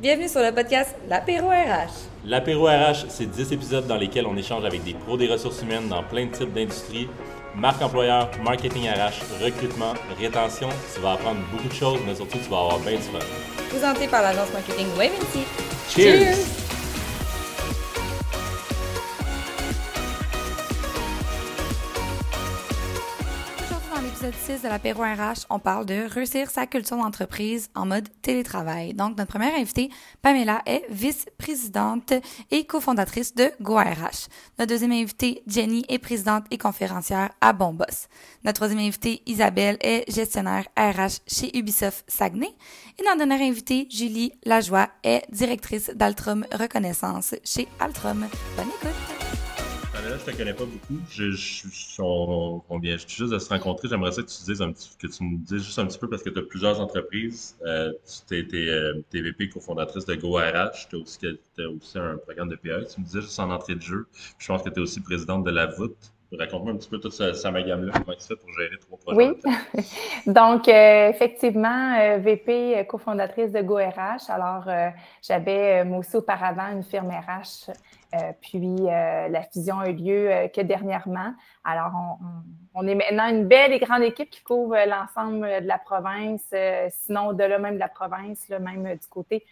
Bienvenue sur le podcast L'Apéro RH. L'Apéro RH, c'est 10 épisodes dans lesquels on échange avec des pros des ressources humaines dans plein de types d'industries. Marque employeur, marketing RH, recrutement, rétention. Tu vas apprendre beaucoup de choses, mais surtout, tu vas avoir bien du fun. Présenté par l'agence marketing Waventy. Cheers! Dans l'épisode 6 de l'apéro RH, on parle de réussir sa culture d'entreprise en mode télétravail. Donc, notre première invitée, Pamela, est vice-présidente et cofondatrice de GoRH. Notre deuxième invitée, Jenny, est présidente et conférencière à Bonboss. Notre troisième invitée, Isabelle, est gestionnaire RH chez Ubisoft Saguenay. Et notre dernière invitée, Julie Lajoie, est directrice d'Altrum Reconnaissance chez Altrum. Bonne écoute! Pamela, je te connais pas beaucoup. On, vient juste de se rencontrer. J'aimerais que tu dises que tu nous dises juste un petit peu parce que tu as plusieurs entreprises. Euh, tu t'es, t'es, euh, VP cofondatrice de GoRH. Tu as aussi, aussi un programme de PA. Tu me disais juste en entrée de jeu. Je pense que tu es aussi présidente de la voûte. Raconte-moi un petit peu tout ce, ce amalgame-là. Comment tu fais pour gérer trois projets? Oui, donc euh, effectivement, euh, VP cofondatrice de GoRH. Alors, j'avais moi aussi auparavant une firme RH, euh, puis euh, la fusion a eu lieu euh, que dernièrement. Alors, on, on- est maintenant une belle et grande équipe qui couvre euh, l'ensemble de la province, euh, sinon au-delà même de la province, là, même euh, du côté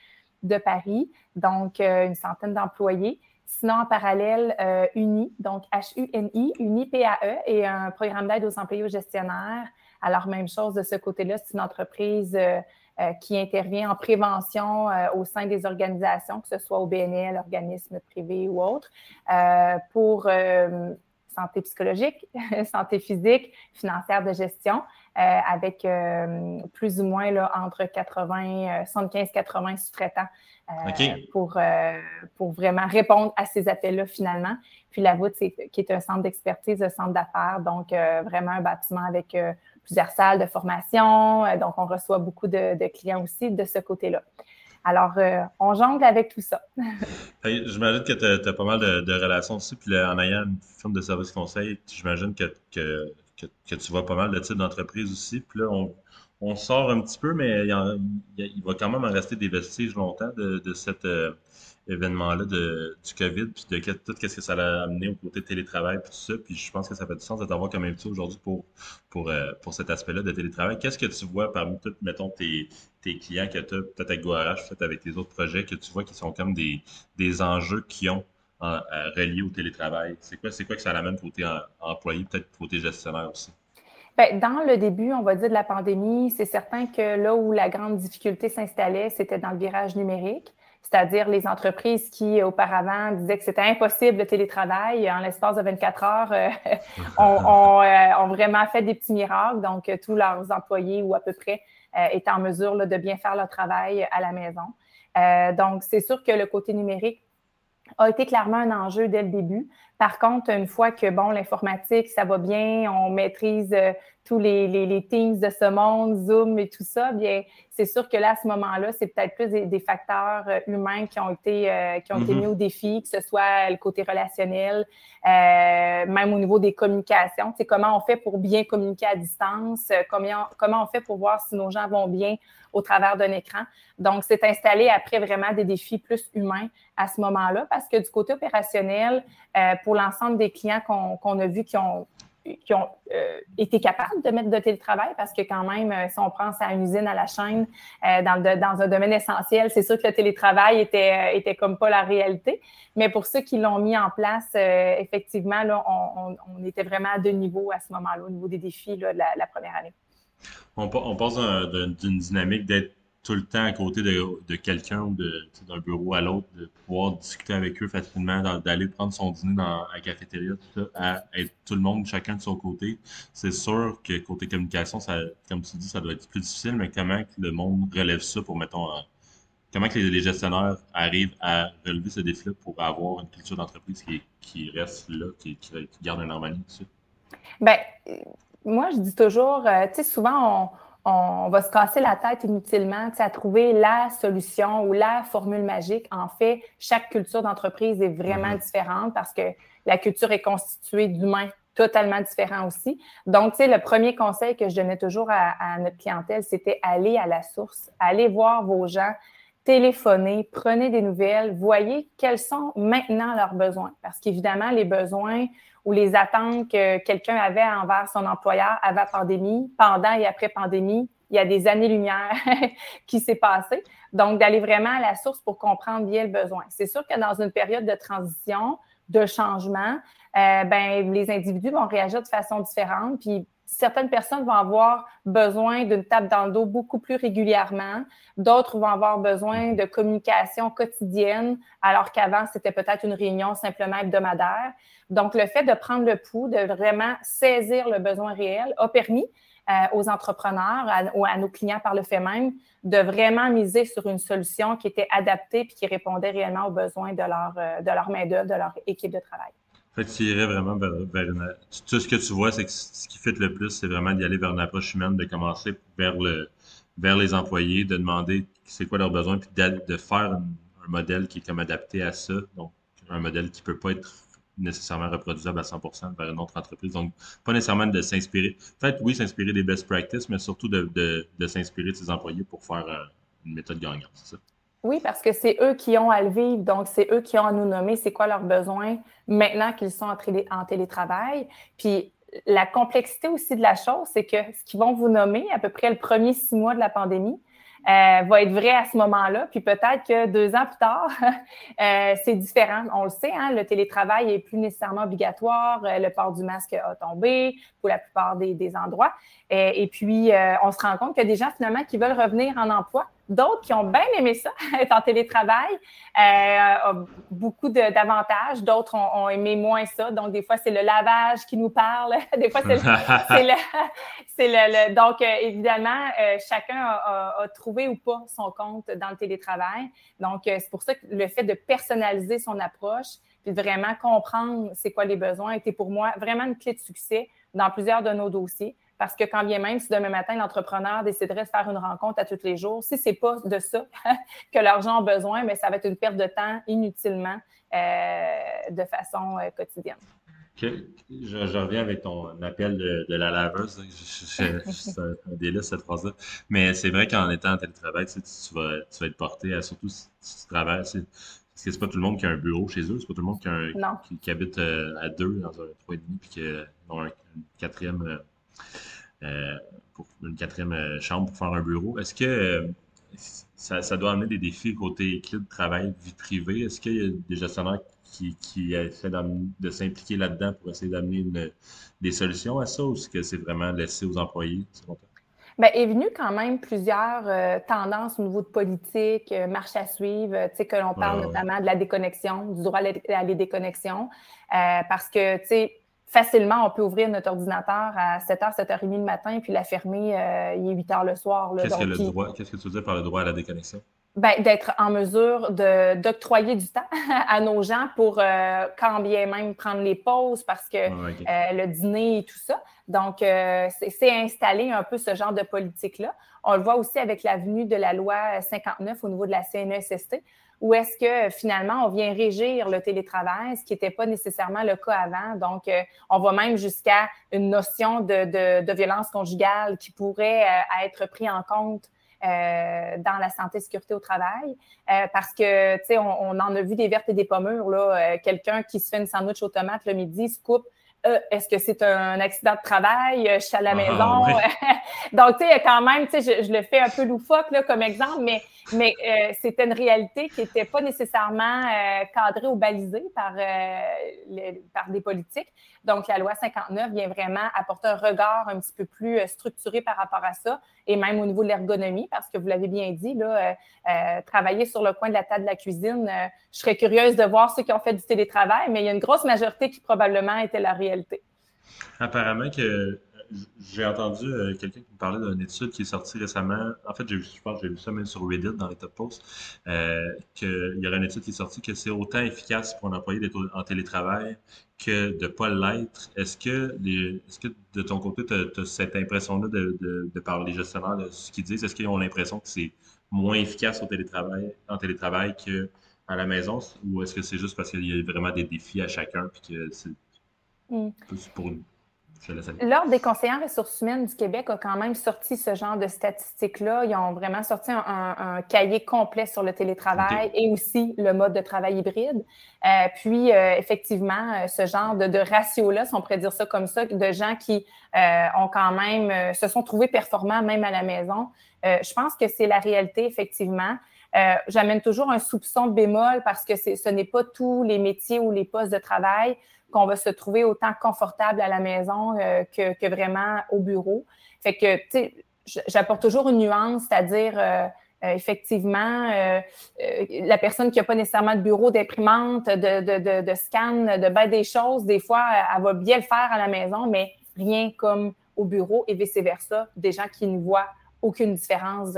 de Paris. Donc, euh, une centaine d'employés. Sinon, en parallèle, euh, UNI, donc H-U-N-I, UNI PAE, et un programme d'aide aux employés aux gestionnaires. Alors, même chose de ce côté-là, c'est une entreprise euh, euh, qui intervient en prévention euh, au sein des organisations, que ce soit au BNL, organismes privés ou autres, euh, pour euh, santé psychologique, santé physique, financière de gestion, euh, avec euh, plus ou moins là, entre 80, 75-80 sous-traitants euh, pour, euh, pour vraiment répondre à ces appels-là finalement. Puis la voûte, qui est un centre d'expertise, un centre d'affaires, donc euh, vraiment un bâtiment avec euh, plusieurs salles de formation. Euh, donc, on reçoit beaucoup de, clients aussi de ce côté-là. Alors, euh, on jongle avec tout ça. J'imagine que tu as, pas mal de, relations aussi. Puis là, en ayant une firme de service conseil, j'imagine que, que, que, tu vois pas mal de types d'entreprises aussi. Puis là, on, on sort un petit peu, mais il, va quand même en rester des vestiges longtemps de, de cet euh, événement-là de, du COVID, puis de tout ce que ça a amené au côté télétravail, puis tout ça. Puis je pense que ça fait du sens de t'avoir comme invité aujourd'hui pour, pour, euh, pour cet aspect-là de télétravail. Qu'est-ce que tu vois parmi tous, mettons, tes, tes clients que tu as, peut-être avec GoRH, peut-être avec tes autres projets, que tu vois qui sont comme des, des enjeux qui ont en- à- reliés au télétravail? C'est quoi, quoi que ça amène côté en- employé, peut-être côté gestionnaire aussi? Bien, dans le début, on va dire, de la pandémie, c'est certain que là où la grande difficulté s'installait, c'était dans le virage numérique, c'est-à-dire les entreprises qui, auparavant, disaient que c'était impossible le télétravail. En l'espace de 24 heures, euh, ont, ont, euh, ont vraiment fait des petits miracles. Donc, euh, tous leurs employés, ou à peu près, euh, étaient en mesure là, de bien faire leur travail à la maison. Donc, c'est sûr que le côté numérique a été clairement un enjeu dès le début. Par contre, une fois que, bon, l'informatique, ça va bien, on maîtrise euh, tous les, les, les Teams de ce monde, Zoom et tout ça, bien, c'est sûr que là, à ce moment-là, c'est peut-être plus des, des facteurs euh, humains qui ont été, euh, qui ont été Mhm. mis au défi, que ce soit le côté relationnel, euh, même au niveau des communications. C'est comment on fait pour bien communiquer à distance, euh, comment, comment on fait pour voir si nos gens vont bien? Au travers d'un écran. Donc, c'est installé après vraiment des défis plus humains à ce moment-là, parce que du côté opérationnel, euh, pour l'ensemble des clients qu'on a vus qui ont, euh, été capables de mettre de télétravail, parce que quand même, euh, si on pense à une usine à la chaîne dans, un domaine essentiel, c'est sûr que le télétravail était, comme pas la réalité. Mais pour ceux qui l'ont mis en place, effectivement, on, était vraiment à deux niveaux à ce moment-là, au niveau des défis de la première année. On, pa- on passe d'un- d'un- d'une dynamique d'être tout le temps à côté de, quelqu'un ou d'un bureau à l'autre, de pouvoir discuter avec eux facilement, d'aller prendre son dîner dans la cafétéria, tout ça, à être tout le monde, chacun de son côté. C'est sûr que côté communication, ça, comme tu dis, ça doit être plus difficile, mais comment le monde relève ça pour, mettons, comment que les, gestionnaires arrivent à relever ce défi-là pour avoir une culture d'entreprise qui, reste là, qui, garde un harmonie, ça? Ben, moi, je dis toujours, euh, tu sais, souvent, on, on va se casser la tête inutilement à trouver la solution ou la formule magique. En fait, chaque culture d'entreprise est vraiment Mhm. différente parce que la culture est constituée d'humains totalement différents aussi. Donc, tu sais, le premier conseil que je donnais toujours à, à notre clientèle, c'était aller à la source, aller voir vos gens téléphonez, prenez des nouvelles, voyez quels sont maintenant leurs besoins. Parce qu'évidemment, les besoins ou les attentes que quelqu'un avait envers son employeur avant pandémie, pendant et après pandémie, il y a des années-lumière qui s'est passé. Donc, d'aller vraiment à la source pour comprendre bien le besoin. C'est sûr que dans une période de transition, de changement, euh, ben, les individus vont réagir de façon différente. Puis certaines personnes vont avoir besoin d'une tape dans le dos beaucoup plus régulièrement. D'autres vont avoir besoin de communication quotidienne, alors qu'avant, c'était peut-être une réunion simplement hebdomadaire. Donc, le fait de prendre le pouls, de vraiment saisir le besoin réel, a permis euh, aux entrepreneurs ou à, nos clients par le fait même de vraiment miser sur une solution qui était adaptée puis qui répondait réellement aux besoins de leur, euh, de leur main-d'œuvre, de leur équipe de travail. Fait tu irais vraiment vers, une... Tout ce que tu vois, c'est que ce qui fait le plus, c'est vraiment d'y aller vers une approche humaine, de commencer vers le vers les employés, de demander c'est quoi leurs besoins, puis de, faire un, modèle qui est comme adapté à ça. Donc, un modèle qui peut pas être nécessairement reproduisable à 100% vers une autre entreprise. Donc, pas nécessairement de s'inspirer. Peut-être, oui, s'inspirer des best practices, mais surtout de, de, s'inspirer de ses employés pour faire euh, une méthode gagnante, c'est ça? Oui, parce que c'est eux qui ont à le vivre, donc c'est eux qui ont à nous nommer c'est quoi leurs besoins maintenant qu'ils sont en, télétravail. Puis la complexité aussi de la chose, c'est que ce qu'ils vont vous nommer à peu près le premier six mois de la pandémie, euh, va être vrai à ce moment-là. Puis peut-être que deux ans plus tard, euh, c'est différent. On le sait, hein, le télétravail est plus nécessairement obligatoire. Euh, le port du masque a tombé pour la plupart des, des endroits. et puis, on se rend compte a des gens finalement qui veulent revenir en emploi D'autres qui ont bien aimé ça, être en télétravail, euh, beaucoup d'avantages. D'autres ont, aimé moins ça. Donc, des fois, c'est le lavage qui nous parle. des fois, c'est le, le, Donc, euh, évidemment, euh, chacun a, trouvé ou pas son compte dans le télétravail. Donc, euh, c'est pour ça que le fait de personnaliser son approche, puis de vraiment comprendre c'est quoi les besoins, était pour moi vraiment une clé de succès dans plusieurs de nos dossiers. Parce que quand bien même, si demain matin, l'entrepreneur déciderait de faire une rencontre à tous les jours, si ce n'est pas de ça que l'argent a besoin, mais ça va être une perte de temps inutilement euh, de façon euh, quotidienne. Je, reviens avec ton appel de, la laveuse. C'est un, délice, cette phrase-là. Mais c'est vrai qu'en étant en télétravail, tu, vas, tu vas être porté à surtout si, tu travailles. Parce que c'est pas tout le monde qui a un bureau chez eux, c'est pas tout le monde qui, habite euh, à deux dans un trois et demi, puis qui a un, quatrième pour une quatrième euh, chambre pour faire un bureau. Est-ce que euh, ça, doit amener des défis côté équilibre travail, vie privée? Est-ce qu'il y a des gestionnaires qui, qui essaient de s'impliquer là-dedans pour essayer d'amener des solutions à ça ou est-ce que c'est vraiment laissé aux employés? Bien, est venu quand même plusieurs tendances au niveau de politique, marche à suivre, tu sais, que l'on parle notamment de la déconnexion, du droit à la, déconnexion, parce que, tu sais, facilement, on peut ouvrir notre ordinateur à 7h, 7h30 le matin, puis la fermer, euh, il est 8h le soir. Qu'est-ce que, tu veux dire par le droit à la déconnexion? Ben, d'être en mesure d'octroyer du temps à nos gens pour euh, quand bien même prendre les pauses parce que euh, le dîner et tout ça. Donc, c'est installé un peu ce genre de politique-là. On le voit aussi avec la venue de la loi 59 au niveau de la CNESST ou est-ce que finalement on vient régir le télétravail, ce qui n'était pas nécessairement le cas avant? Donc, euh, on va même jusqu'à une notion de, violence conjugale qui pourrait euh, être pris en compte euh, dans la santé sécurité au travail. parce que, tu sais, on, on, en a vu des vertes et des pommures, là. Quelqu'un qui se fait une sandwich aux tomates le midi se coupe euh, est-ce que c'est un accident de travail? Je suis à la ah, maison. Donc, tu sais, quand même, tu sais, je, le fais un peu loufoque là, comme exemple, mais, mais euh, c'était une réalité qui n'était pas nécessairement euh, cadrée ou balisée par, par des politiques. Donc, la loi 59 vient vraiment apporter un regard un petit peu plus structuré par rapport à ça, et même au niveau de l'ergonomie, parce que vous l'avez bien dit, là, travailler sur le coin de la table de la cuisine, je serais curieuse de voir ceux qui ont fait du télétravail, mais il y a une grosse majorité qui probablement était la réalité. Apparemment que j'ai entendu euh, quelqu'un qui me parlait d'une étude qui est sortie récemment. En fait, j'ai je pense j'ai vu ça même sur Reddit dans les top posts, euh, qu'il y aurait une étude qui est sortie que c'est autant efficace pour un employé d'être en télétravail que de ne pas l'être. Est-ce que, est-ce que de ton côté, tu as, cette impression-là de, de, de, par les gestionnaires de ce qu'ils disent? Est-ce qu'ils ont l'impression que c'est moins efficace au télétravail, en télétravail qu'à la maison? Ou est-ce que c'est juste parce qu'il y a vraiment des défis à chacun puis que c'est Mm. L'Ordre des conseillers ressources humaines du Québec a quand même sorti ce genre de statistiques-là. Ils ont vraiment sorti un, cahier complet sur le télétravail et aussi le mode de travail hybride. Euh, puis, euh, effectivement, euh, ce genre de, de ratio-là, si on pourrait dire ça comme ça, de gens qui ont quand même, se sont trouvés performants même à la maison, je pense que c'est la réalité, effectivement. J'amène toujours un soupçon de bémol parce que ce n'est pas tous les métiers ou les postes de travail qu'on va se trouver autant confortable à la maison euh, que, vraiment au bureau. Fait que, tu sais, j'apporte toujours une nuance, c'est-à-dire, euh, euh, effectivement, la personne qui n'a pas nécessairement de bureau, d'imprimante, de, scan, de bien des choses, des fois, elle va bien le faire à la maison, mais rien comme au bureau et vice-versa. Des gens qui ne voient aucune différence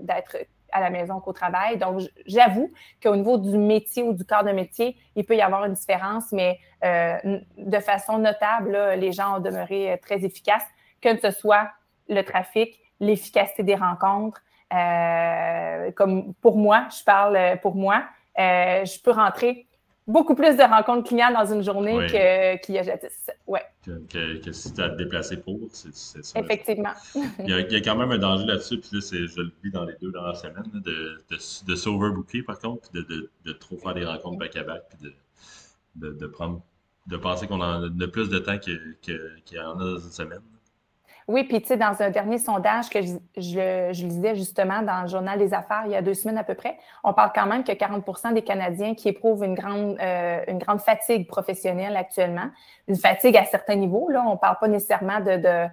d'être à la maison qu'au travail. Donc, j'avoue qu'au niveau du métier ou du corps de métier, il peut y avoir une différence, mais euh, de façon notable, les gens ont demeuré euh, très efficaces, que ce soit le trafic, l'efficacité des rencontres. Euh, comme pour moi, je parle pour moi, je peux rentrer beaucoup plus de rencontres clients dans une journée qu'il y a jadis. Ouais. Que, si tu as à te déplacer pour, c'est ça. Effectivement. il, y a, quand même un danger là-dessus, puis là, je le vis dans les deux dernières semaines, de, de, de s'overbooker par contre, puis de, de, trop faire des rencontres back-à-back, puis de, de, prendre, de penser qu'on a plus de temps qu'il y en a dans une semaine. Oui, puis tu sais, dans un dernier sondage que je, je, lisais justement dans le Journal des Affaires il y a deux semaines à peu près, on parle quand même que 40% des Canadiens qui éprouvent une grande, euh, une grande fatigue professionnelle actuellement, une fatigue à certains niveaux. Là, on ne parle pas nécessairement de,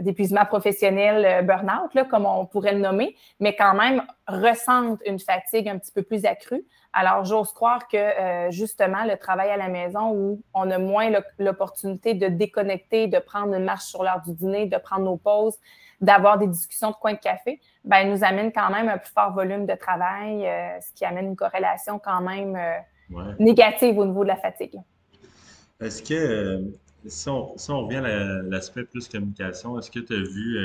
d'épuisement professionnel euh, burn-out, là, comme on pourrait le nommer, mais quand même ressentent une fatigue un petit peu plus accrue. Alors, j'ose croire que euh, justement, le travail à la maison où on a moins l'opportunité de déconnecter, de prendre une marche sur l'heure du dîner, de prendre nos pauses, d'avoir des discussions de coin de café, ben, nous amène quand même un plus fort volume de travail, euh, ce qui amène une corrélation quand même euh, négative au niveau de la fatigue. Est-ce que, si on, si, on, revient à l'aspect plus communication, est-ce que tu as vu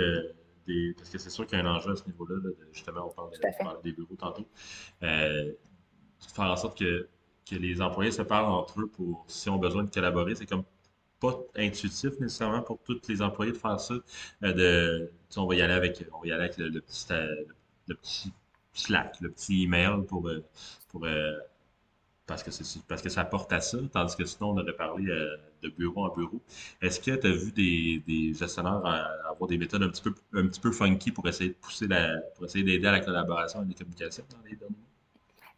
des. Parce que c'est sûr qu'il y a un enjeu à ce niveau-là, justement, on parle, des bureaux tantôt faire en sorte que, que les employés se parlent entre eux pour si ont besoin de collaborer. C'est comme pas intuitif nécessairement pour tous les employés de faire ça. Euh, de, on va y aller avec, on va y aller avec le, petit, euh, le, petit Slack, le petit email pour, euh, pour parce que c'est parce que ça porte à ça, tandis que sinon on aurait parlé de bureau en bureau. Est-ce que tu as vu des, des gestionnaires avoir des méthodes un petit peu un petit peu funky pour essayer de pousser la pour essayer d'aider à la collaboration et la communication dans les derniers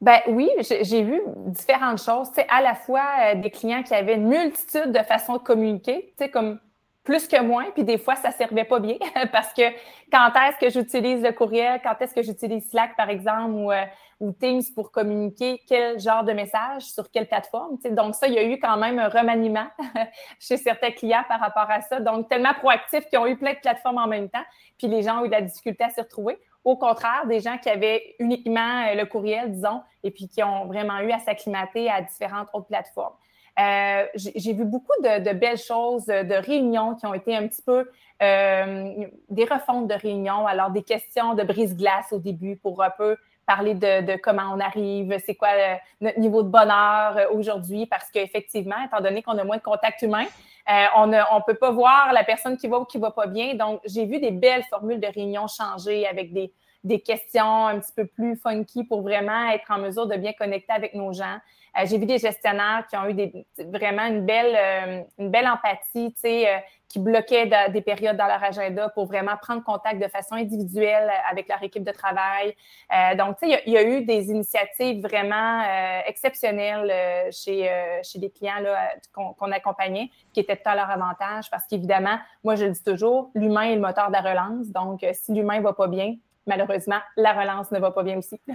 ben oui, j'ai vu différentes choses. Tu à la fois euh, des clients qui avaient une multitude de façons de communiquer, sais, comme plus que moins, puis des fois, ça servait pas bien parce que quand est-ce que j'utilise le courriel, quand est-ce que j'utilise Slack, par exemple, ou, euh, ou, Teams pour communiquer quel genre de message sur quelle plateforme. Donc, ça, il y a eu quand même un remaniement chez certains clients par rapport à ça. Donc, tellement proactifs qu'ils ont eu plein de plateformes en même temps, puis les gens ont eu de la difficulté à s'y retrouver. Au contraire, des gens qui avaient uniquement euh, le courriel, disons, et puis qui ont vraiment eu à s'acclimater à différentes autres plateformes. Euh, j'ai vu beaucoup de, belles choses, de réunions qui ont été un petit peu euh, des refontes de réunions, alors des questions de brise-glace au début pour un peu parler de, comment on arrive, c'est quoi notre niveau de bonheur aujourd'hui, parce qu'effectivement, étant donné qu'on a moins de contact humain, on ne peut pas voir la personne qui va ou qui va pas bien. Donc, j'ai vu des belles formules de réunions changer avec des, des questions un petit peu plus funky pour vraiment être en mesure de bien connecter avec nos gens. Euh, j'ai vu des gestionnaires qui ont eu des, vraiment une belle, euh, une belle empathie, euh, qui bloquaient des périodes dans leur agenda pour vraiment prendre contact de façon individuelle avec leur équipe de travail. donc, tu sais, il y, a eu des initiatives vraiment exceptionnelles chez, chez les clients qu'on accompagnait qui étaient à leur avantage parce qu'évidemment, moi, je le dis toujours, l'humain est le moteur de la relance. Donc, si l'humain ne va pas bien, malheureusement, la relance ne va pas bien aussi. Tu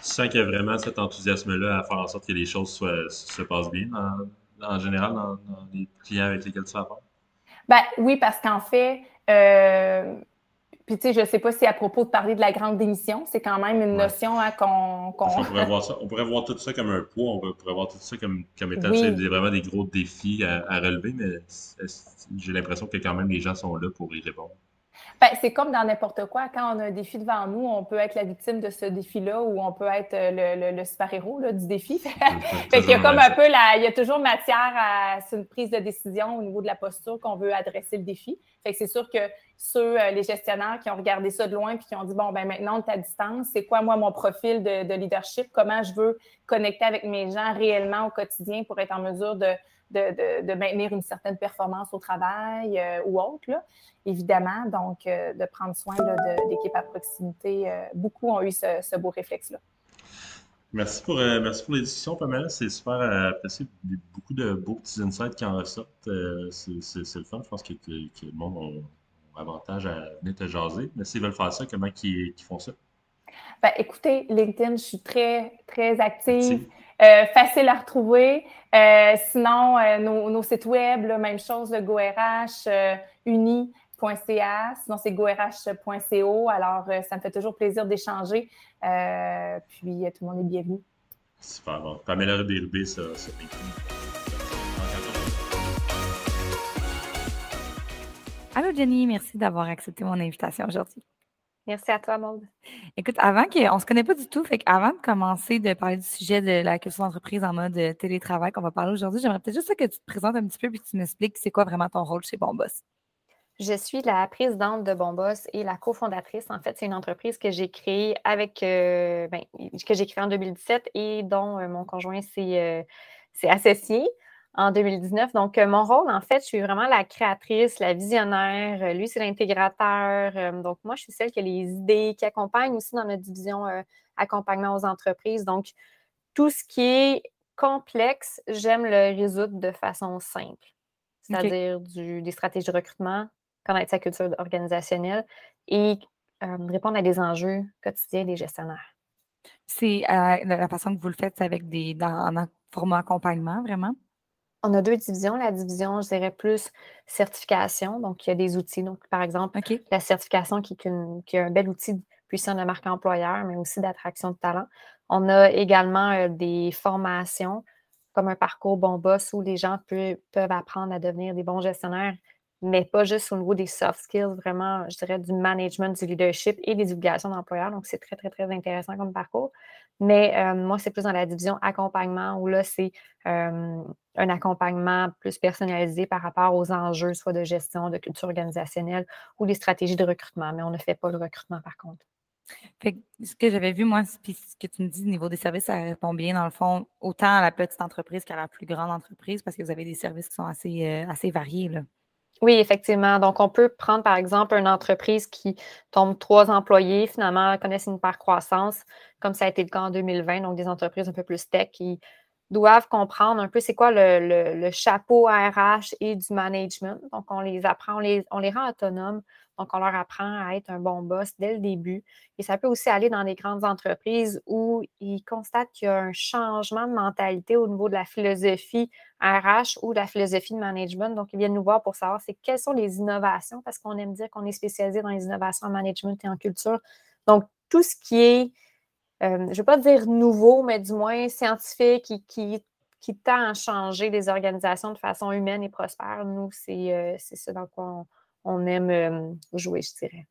sens qu'il y a vraiment cet enthousiasme-là à faire en sorte que les choses se passent bien en, général dans, les clients avec lesquels tu vas? Ben, oui, parce qu'en fait, euh, puis tu sais, je ne sais pas si à propos de parler de la grande démission, c'est quand même une notion hein, qu'on. on, pourrait voir ça, on pourrait voir tout ça comme un poids, on pourrait voir tout ça comme, comme étant vraiment des gros défis à, relever, mais j'ai l'impression que quand même les gens sont là pour y répondre. Ben, c'est comme dans n'importe quoi. Quand on a un défi devant nous, on peut être la victime de ce défi-là ou on peut être euh, le, super-héros du défi. fait qu'il y a comme un peu la, il y a toujours matière à une prise de décision au niveau de la posture qu'on veut adresser le défi. Fait que c'est sûr que ceux, euh, les gestionnaires qui ont regardé ça de loin puis qui ont dit bon ben maintenant on est à distance, c'est quoi moi mon profil de leadership, comment je veux connecter avec mes gens réellement au quotidien pour être en mesure de de, maintenir une certaine performance au travail euh, ou autre, évidemment. Donc, euh, de prendre soin de, l'équipe à proximité. Beaucoup ont eu ce, beau réflexe-là. Merci pour, pour les discussions, Pamela. C'est super apprécié. Beaucoup de beaux petits insights qui en ressortent. c'est le fun. Je pense que, le monde avantage à venir te jaser. Mais s'ils veulent faire ça, comment ils, font ça? Ben, écoutez, LinkedIn, je suis très, très active. Euh, facile à retrouver. Euh, sinon, euh, nos, sites web, même chose, le GoRH, uni.ca. Sinon, c'est gorh.co. Alors, ça me fait toujours plaisir d'échanger. puis, tout le monde est bienvenu. Super bon. Pamela Rubé, ça, ça Allô Jenny, merci d'avoir accepté mon invitation aujourd'hui. Merci à toi, Maude. Écoute, avant qu'on ne se connaît pas du tout, fait avant de commencer de parler du sujet de la culture d'entreprise en mode euh, télétravail qu'on va parler aujourd'hui, j'aimerais peut-être juste que tu te présentes un petit peu et que tu m'expliques c'est quoi vraiment ton rôle chez Bonboss. Je suis la présidente de Bonboss et la cofondatrice. En fait, c'est une entreprise que j'ai créée avec euh, ben, que j'ai créée en 2017 et dont euh, mon conjoint s'est associé en 2019. Donc, euh, mon rôle, en fait, je suis vraiment la créatrice, la visionnaire. Euh, lui, c'est l'intégrateur. Euh, donc, moi, je suis celle qui a les idées, qui accompagne aussi dans notre division accompagnement aux entreprises. Donc, tout ce qui est complexe, j'aime le résoudre de façon simple. C'est-à-dire des stratégies de recrutement, connaître sa culture organisationnelle et répondre à des enjeux quotidiens des gestionnaires. C'est la façon que vous le faites avec des dans, en format accompagnement, vraiment? On a deux divisions. La division, je dirais, plus certification. Donc, il y a des outils. Donc, par exemple, la certification qui est, un bel outil puissant de marque employeur, mais aussi d'attraction de talent. On a également euh, des formations comme un parcours bon boss où les gens peuvent apprendre à devenir des bons gestionnaires, mais pas juste au niveau des soft skills, vraiment, je dirais, du management, du leadership et des obligations d'employeur. Donc, c'est très, très, très intéressant comme parcours. Mais euh, moi, c'est plus dans la division accompagnement où là, c'est euh, un accompagnement plus personnalisé par rapport aux enjeux, soit de gestion, de culture organisationnelle ou des stratégies de recrutement. Mais on ne fait pas le recrutement par contre. ce que j'avais vu, moi, puis ce que tu me dis au niveau des services, ça répond bien, dans le fond, autant à la petite entreprise qu'à la plus grande entreprise, parce que vous avez des services qui sont assez, euh, assez variés. Oui, effectivement. Donc, on peut prendre, par exemple, une entreprise qui tombe trois employés, finalement, connaissent une part croissance, comme ça a été le cas en 2020, donc des entreprises un peu plus tech qui doivent comprendre un peu c'est quoi le, chapeau RH et du management. Donc, on les apprend, on les, on les rend autonomes. Donc, on leur apprend à être un bon boss dès le début. Et ça peut aussi aller dans des grandes entreprises où ils constatent qu'il y a un changement de mentalité au niveau de la philosophie RH ou de la philosophie de management. Donc, ils viennent nous voir pour savoir c'est quelles sont les innovations, parce qu'on aime dire qu'on est spécialisé dans les innovations en management et en culture. Donc, tout ce qui est euh, je ne vais pas dire nouveau, mais du moins scientifique qui, qui, qui, tend à changer les organisations de façon humaine et prospère. Nous, c'est euh, ce dans quoi on, aime euh, jouer, je dirais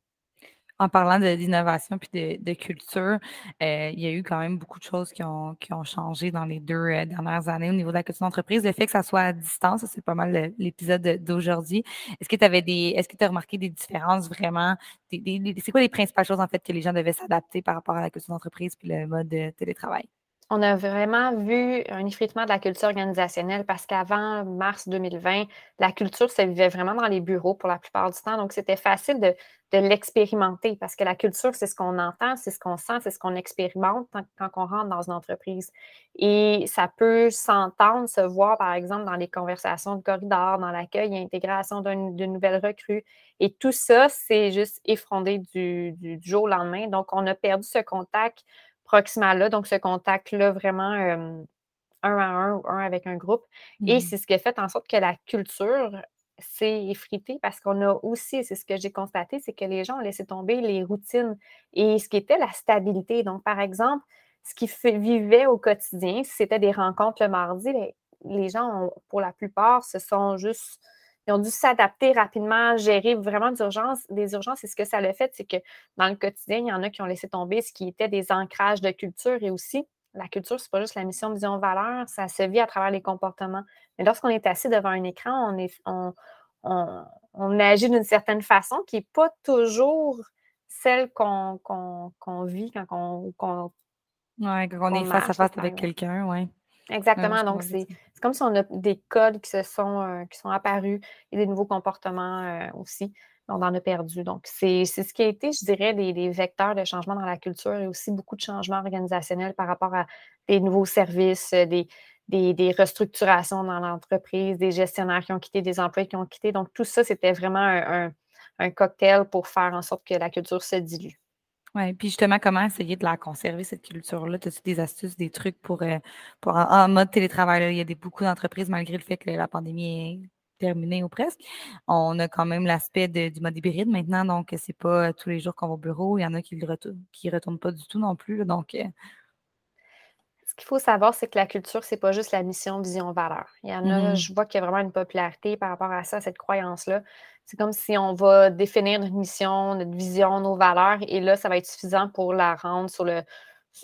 en parlant d'innovation puis de, culture, euh, il y a eu quand même beaucoup de choses qui ont, qui ont changé dans les deux euh, dernières années au niveau de la culture d'entreprise. Le fait que ça soit à distance, c'est pas mal l'épisode d'aujourd'hui. Est-ce que tu avais des, est-ce que tu as remarqué des différences vraiment? c'est quoi les principales choses en fait que les gens devaient s'adapter par rapport à la culture d'entreprise puis le mode de télétravail? On a vraiment vu un effritement de la culture organisationnelle parce qu'avant mars 2020, la culture se vivait vraiment dans les bureaux pour la plupart du temps. Donc, c'était facile de, l'expérimenter parce que la culture, c'est ce qu'on entend, c'est ce qu'on sent, c'est ce qu'on expérimente quand, on rentre dans une entreprise. Et ça peut s'entendre, se voir, par exemple, dans les conversations de corridor, dans l'accueil et l'intégration d'une nouvelle recrue. Et tout ça, c'est juste effondré du, du jour au lendemain. Donc, on a perdu ce contact proximal-là, donc ce contact-là vraiment un à un ou un avec un groupe. Et mmh c'est ce qui a fait en sorte que la culture s'est effritée parce qu'on a aussi, c'est ce que j'ai constaté, c'est que les gens ont laissé tomber les routines et ce qui était la stabilité. Donc, par exemple, ce qui vivait au quotidien, si c'était des rencontres le mardi, les, gens, pour la plupart, se sont juste ils ont dû s'adapter rapidement, gérer vraiment d'urgence, des urgences. Et ce que ça a fait, c'est que dans le quotidien, il y en a qui ont laissé tomber ce qui était des ancrages de culture et aussi la culture, c'est pas juste la mission, vision, valeur, ça se vit à travers les comportements. Mais lorsqu'on est assis devant un écran, on, est, on, on, agit d'une certaine façon qui n'est pas toujours celle qu'on vit quand on, ouais, quand on, est face à face avec quelqu'un, oui. Exactement. Donc, c'est comme si on a des codes qui se sont, euh, qui sont apparus et des nouveaux comportements euh, aussi. On en a perdu. Donc, c'est ce qui a été, je dirais, des, vecteurs de changement dans la culture et aussi beaucoup de changements organisationnels par rapport à des nouveaux services, euh, des, des, restructurations dans l'entreprise, des gestionnaires qui ont quitté, des employés qui ont quitté. Donc, tout ça, c'était vraiment un, cocktail pour faire en sorte que la culture se dilue. Oui, puis justement, comment essayer de la conserver, cette culture-là? As-tu des astuces, des trucs pour, euh, pour en, mode télétravail? il y a des, beaucoup d'entreprises, malgré le fait que la pandémie est terminée ou presque. On a quand même l'aspect du mode hybride maintenant, donc c'est pas euh, tous les jours qu'on va au bureau. Il y en a qui ne retournent, retournent pas du tout non plus. donc, euh, ce qu'il faut savoir, c'est que la culture, c'est pas juste la mission, vision, valeur. Il y en a, mm-hmm. je vois qu'il y a vraiment une popularité par rapport à ça, cette croyance-là. C'est comme si on va définir notre mission, notre vision, nos valeurs, et là, ça va être suffisant pour la rendre sur le,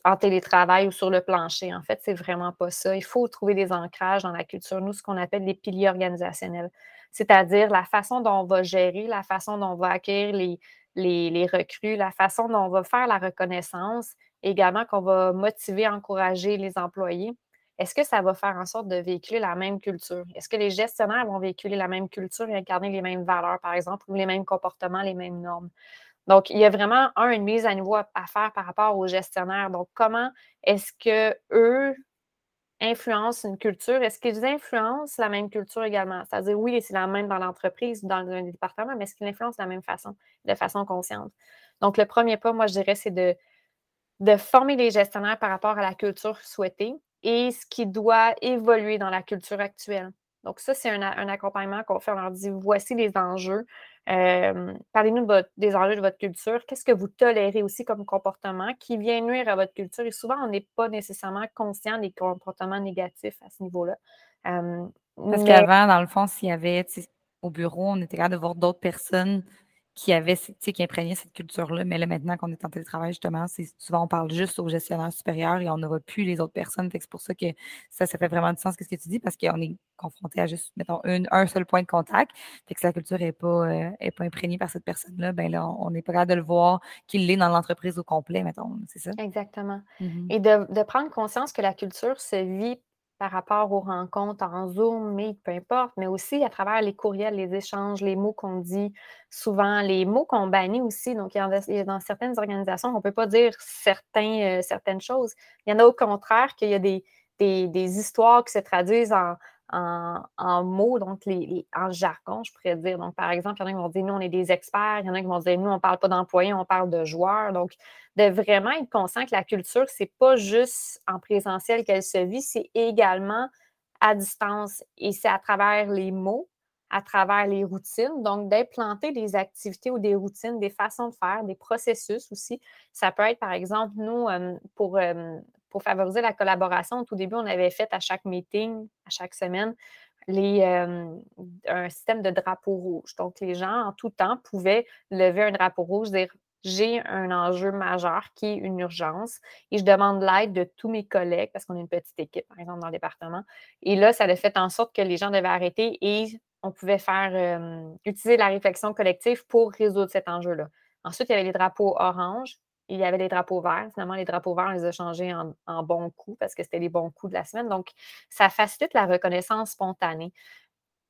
en télétravail ou sur le plancher. En fait, c'est vraiment pas ça. Il faut trouver des ancrages dans la culture, nous, ce qu'on appelle les piliers organisationnels, c'est-à-dire la façon dont on va gérer, la façon dont on va accueillir les, les, les recrues, la façon dont on va faire la reconnaissance également qu'on va motiver, encourager les employés, est-ce que ça va faire en sorte de véhiculer la même culture? Est-ce que les gestionnaires vont véhiculer la même culture et incarner les mêmes valeurs, par exemple, ou les mêmes comportements, les mêmes normes? Donc, il y a vraiment, un, une mise à niveau à, faire par rapport aux gestionnaires. Donc, comment est-ce que eux influencent une culture? Est-ce qu'ils influencent la même culture également? C'est-à-dire, oui, c'est la même dans l'entreprise, dans un département, mais est-ce qu'ils influencent de la même façon, de façon consciente? Donc, le premier pas, moi, je dirais, c'est de de former les gestionnaires par rapport à la culture souhaitée et ce qui doit évoluer dans la culture actuelle. Donc, ça, c'est un, accompagnement qu'on fait. On leur dit voici les enjeux. Euh, parlez-nous des enjeux de votre culture. Qu'est-ce que vous tolérez aussi comme comportement qui vient nuire à votre culture? Et souvent, on n'est pas nécessairement conscient des comportements négatifs à ce niveau-là. Euh, Parce qu'avant, dans le fond, s'il y avait au bureau, on était capable de voir d'autres personnes qui avait, qui imprégnait cette culture-là. Mais là, maintenant qu'on est en télétravail, justement, c'est souvent on parle juste au gestionnaire supérieur et on voit plus les autres personnes. c'est pour ça que ça, ça fait vraiment du sens ce que tu dis, parce qu'on est confronté à juste, mettons, un seul point de contact. Fait que si la culture n'est pas, euh, pas imprégnée par cette personne-là, ben là, on n'est pas capable de le voir qu'il l'est dans l'entreprise au complet, mettons. C'est ça? Exactement. Mm-hmm. Et de, de prendre conscience que la culture se vit par rapport aux rencontres en Zoom, Meet, peu importe, mais aussi à travers les courriels, les échanges, les mots qu'on dit, souvent les mots qu'on bannit aussi. Donc, il dans certaines organisations, on ne peut pas dire euh, certaines choses. Il y en a au contraire qu'il y a des histoires qui se traduisent en, en, mots, donc les, en jargon, je pourrais dire. Donc, par exemple, il y en a qui vont dire nous, on est des experts, il y en a qui vont dire nous, on ne parle pas d'employés, on parle de joueurs. Donc, de vraiment être conscient que la culture, ce n'est pas juste en présentiel qu'elle se vit, c'est également à distance et c'est à travers les mots, à travers les routines. Donc, d'implanter des activités ou des routines, des façons de faire, des processus aussi. Ça peut être, par exemple, nous, euh, pour euh, pour favoriser la collaboration, au tout début, on avait fait à chaque meeting, à chaque semaine, euh, un système de drapeau rouge. Donc, les gens, en tout temps, pouvaient lever un drapeau rouge, dire j'ai un enjeu majeur qui est une urgence et je demande l'aide de tous mes collègues parce qu'on est une petite équipe, par exemple, dans le département. Et là, ça a fait en sorte que les gens devaient arrêter et on pouvait faire euh, utiliser la réflexion collective pour résoudre cet enjeu-là. Ensuite, il y avait les drapeaux orange il y avait les drapeaux verts. Finalement, les drapeaux verts, on les a changés en, bons coups parce que c'était les bons coups de la semaine. Donc, ça facilite la reconnaissance spontanée.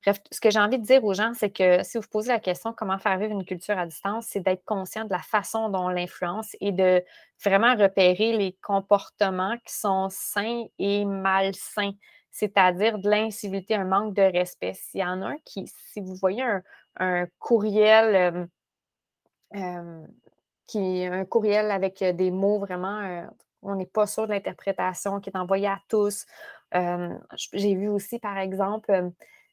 Bref, ce que j'ai envie de dire aux gens, c'est que si vous posez la question comment faire vivre une culture à distance, c'est d'être conscient de la façon dont on l'influence et de vraiment repérer les comportements qui sont sains et malsains, c'est-à-dire de l'incivilité, un manque de respect. S'il y en a un qui, si vous voyez un, courriel euh, euh, qui un courriel avec des mots vraiment, on n'est pas sûr de l'interprétation, qui est envoyé à tous. J'ai vu aussi, par exemple,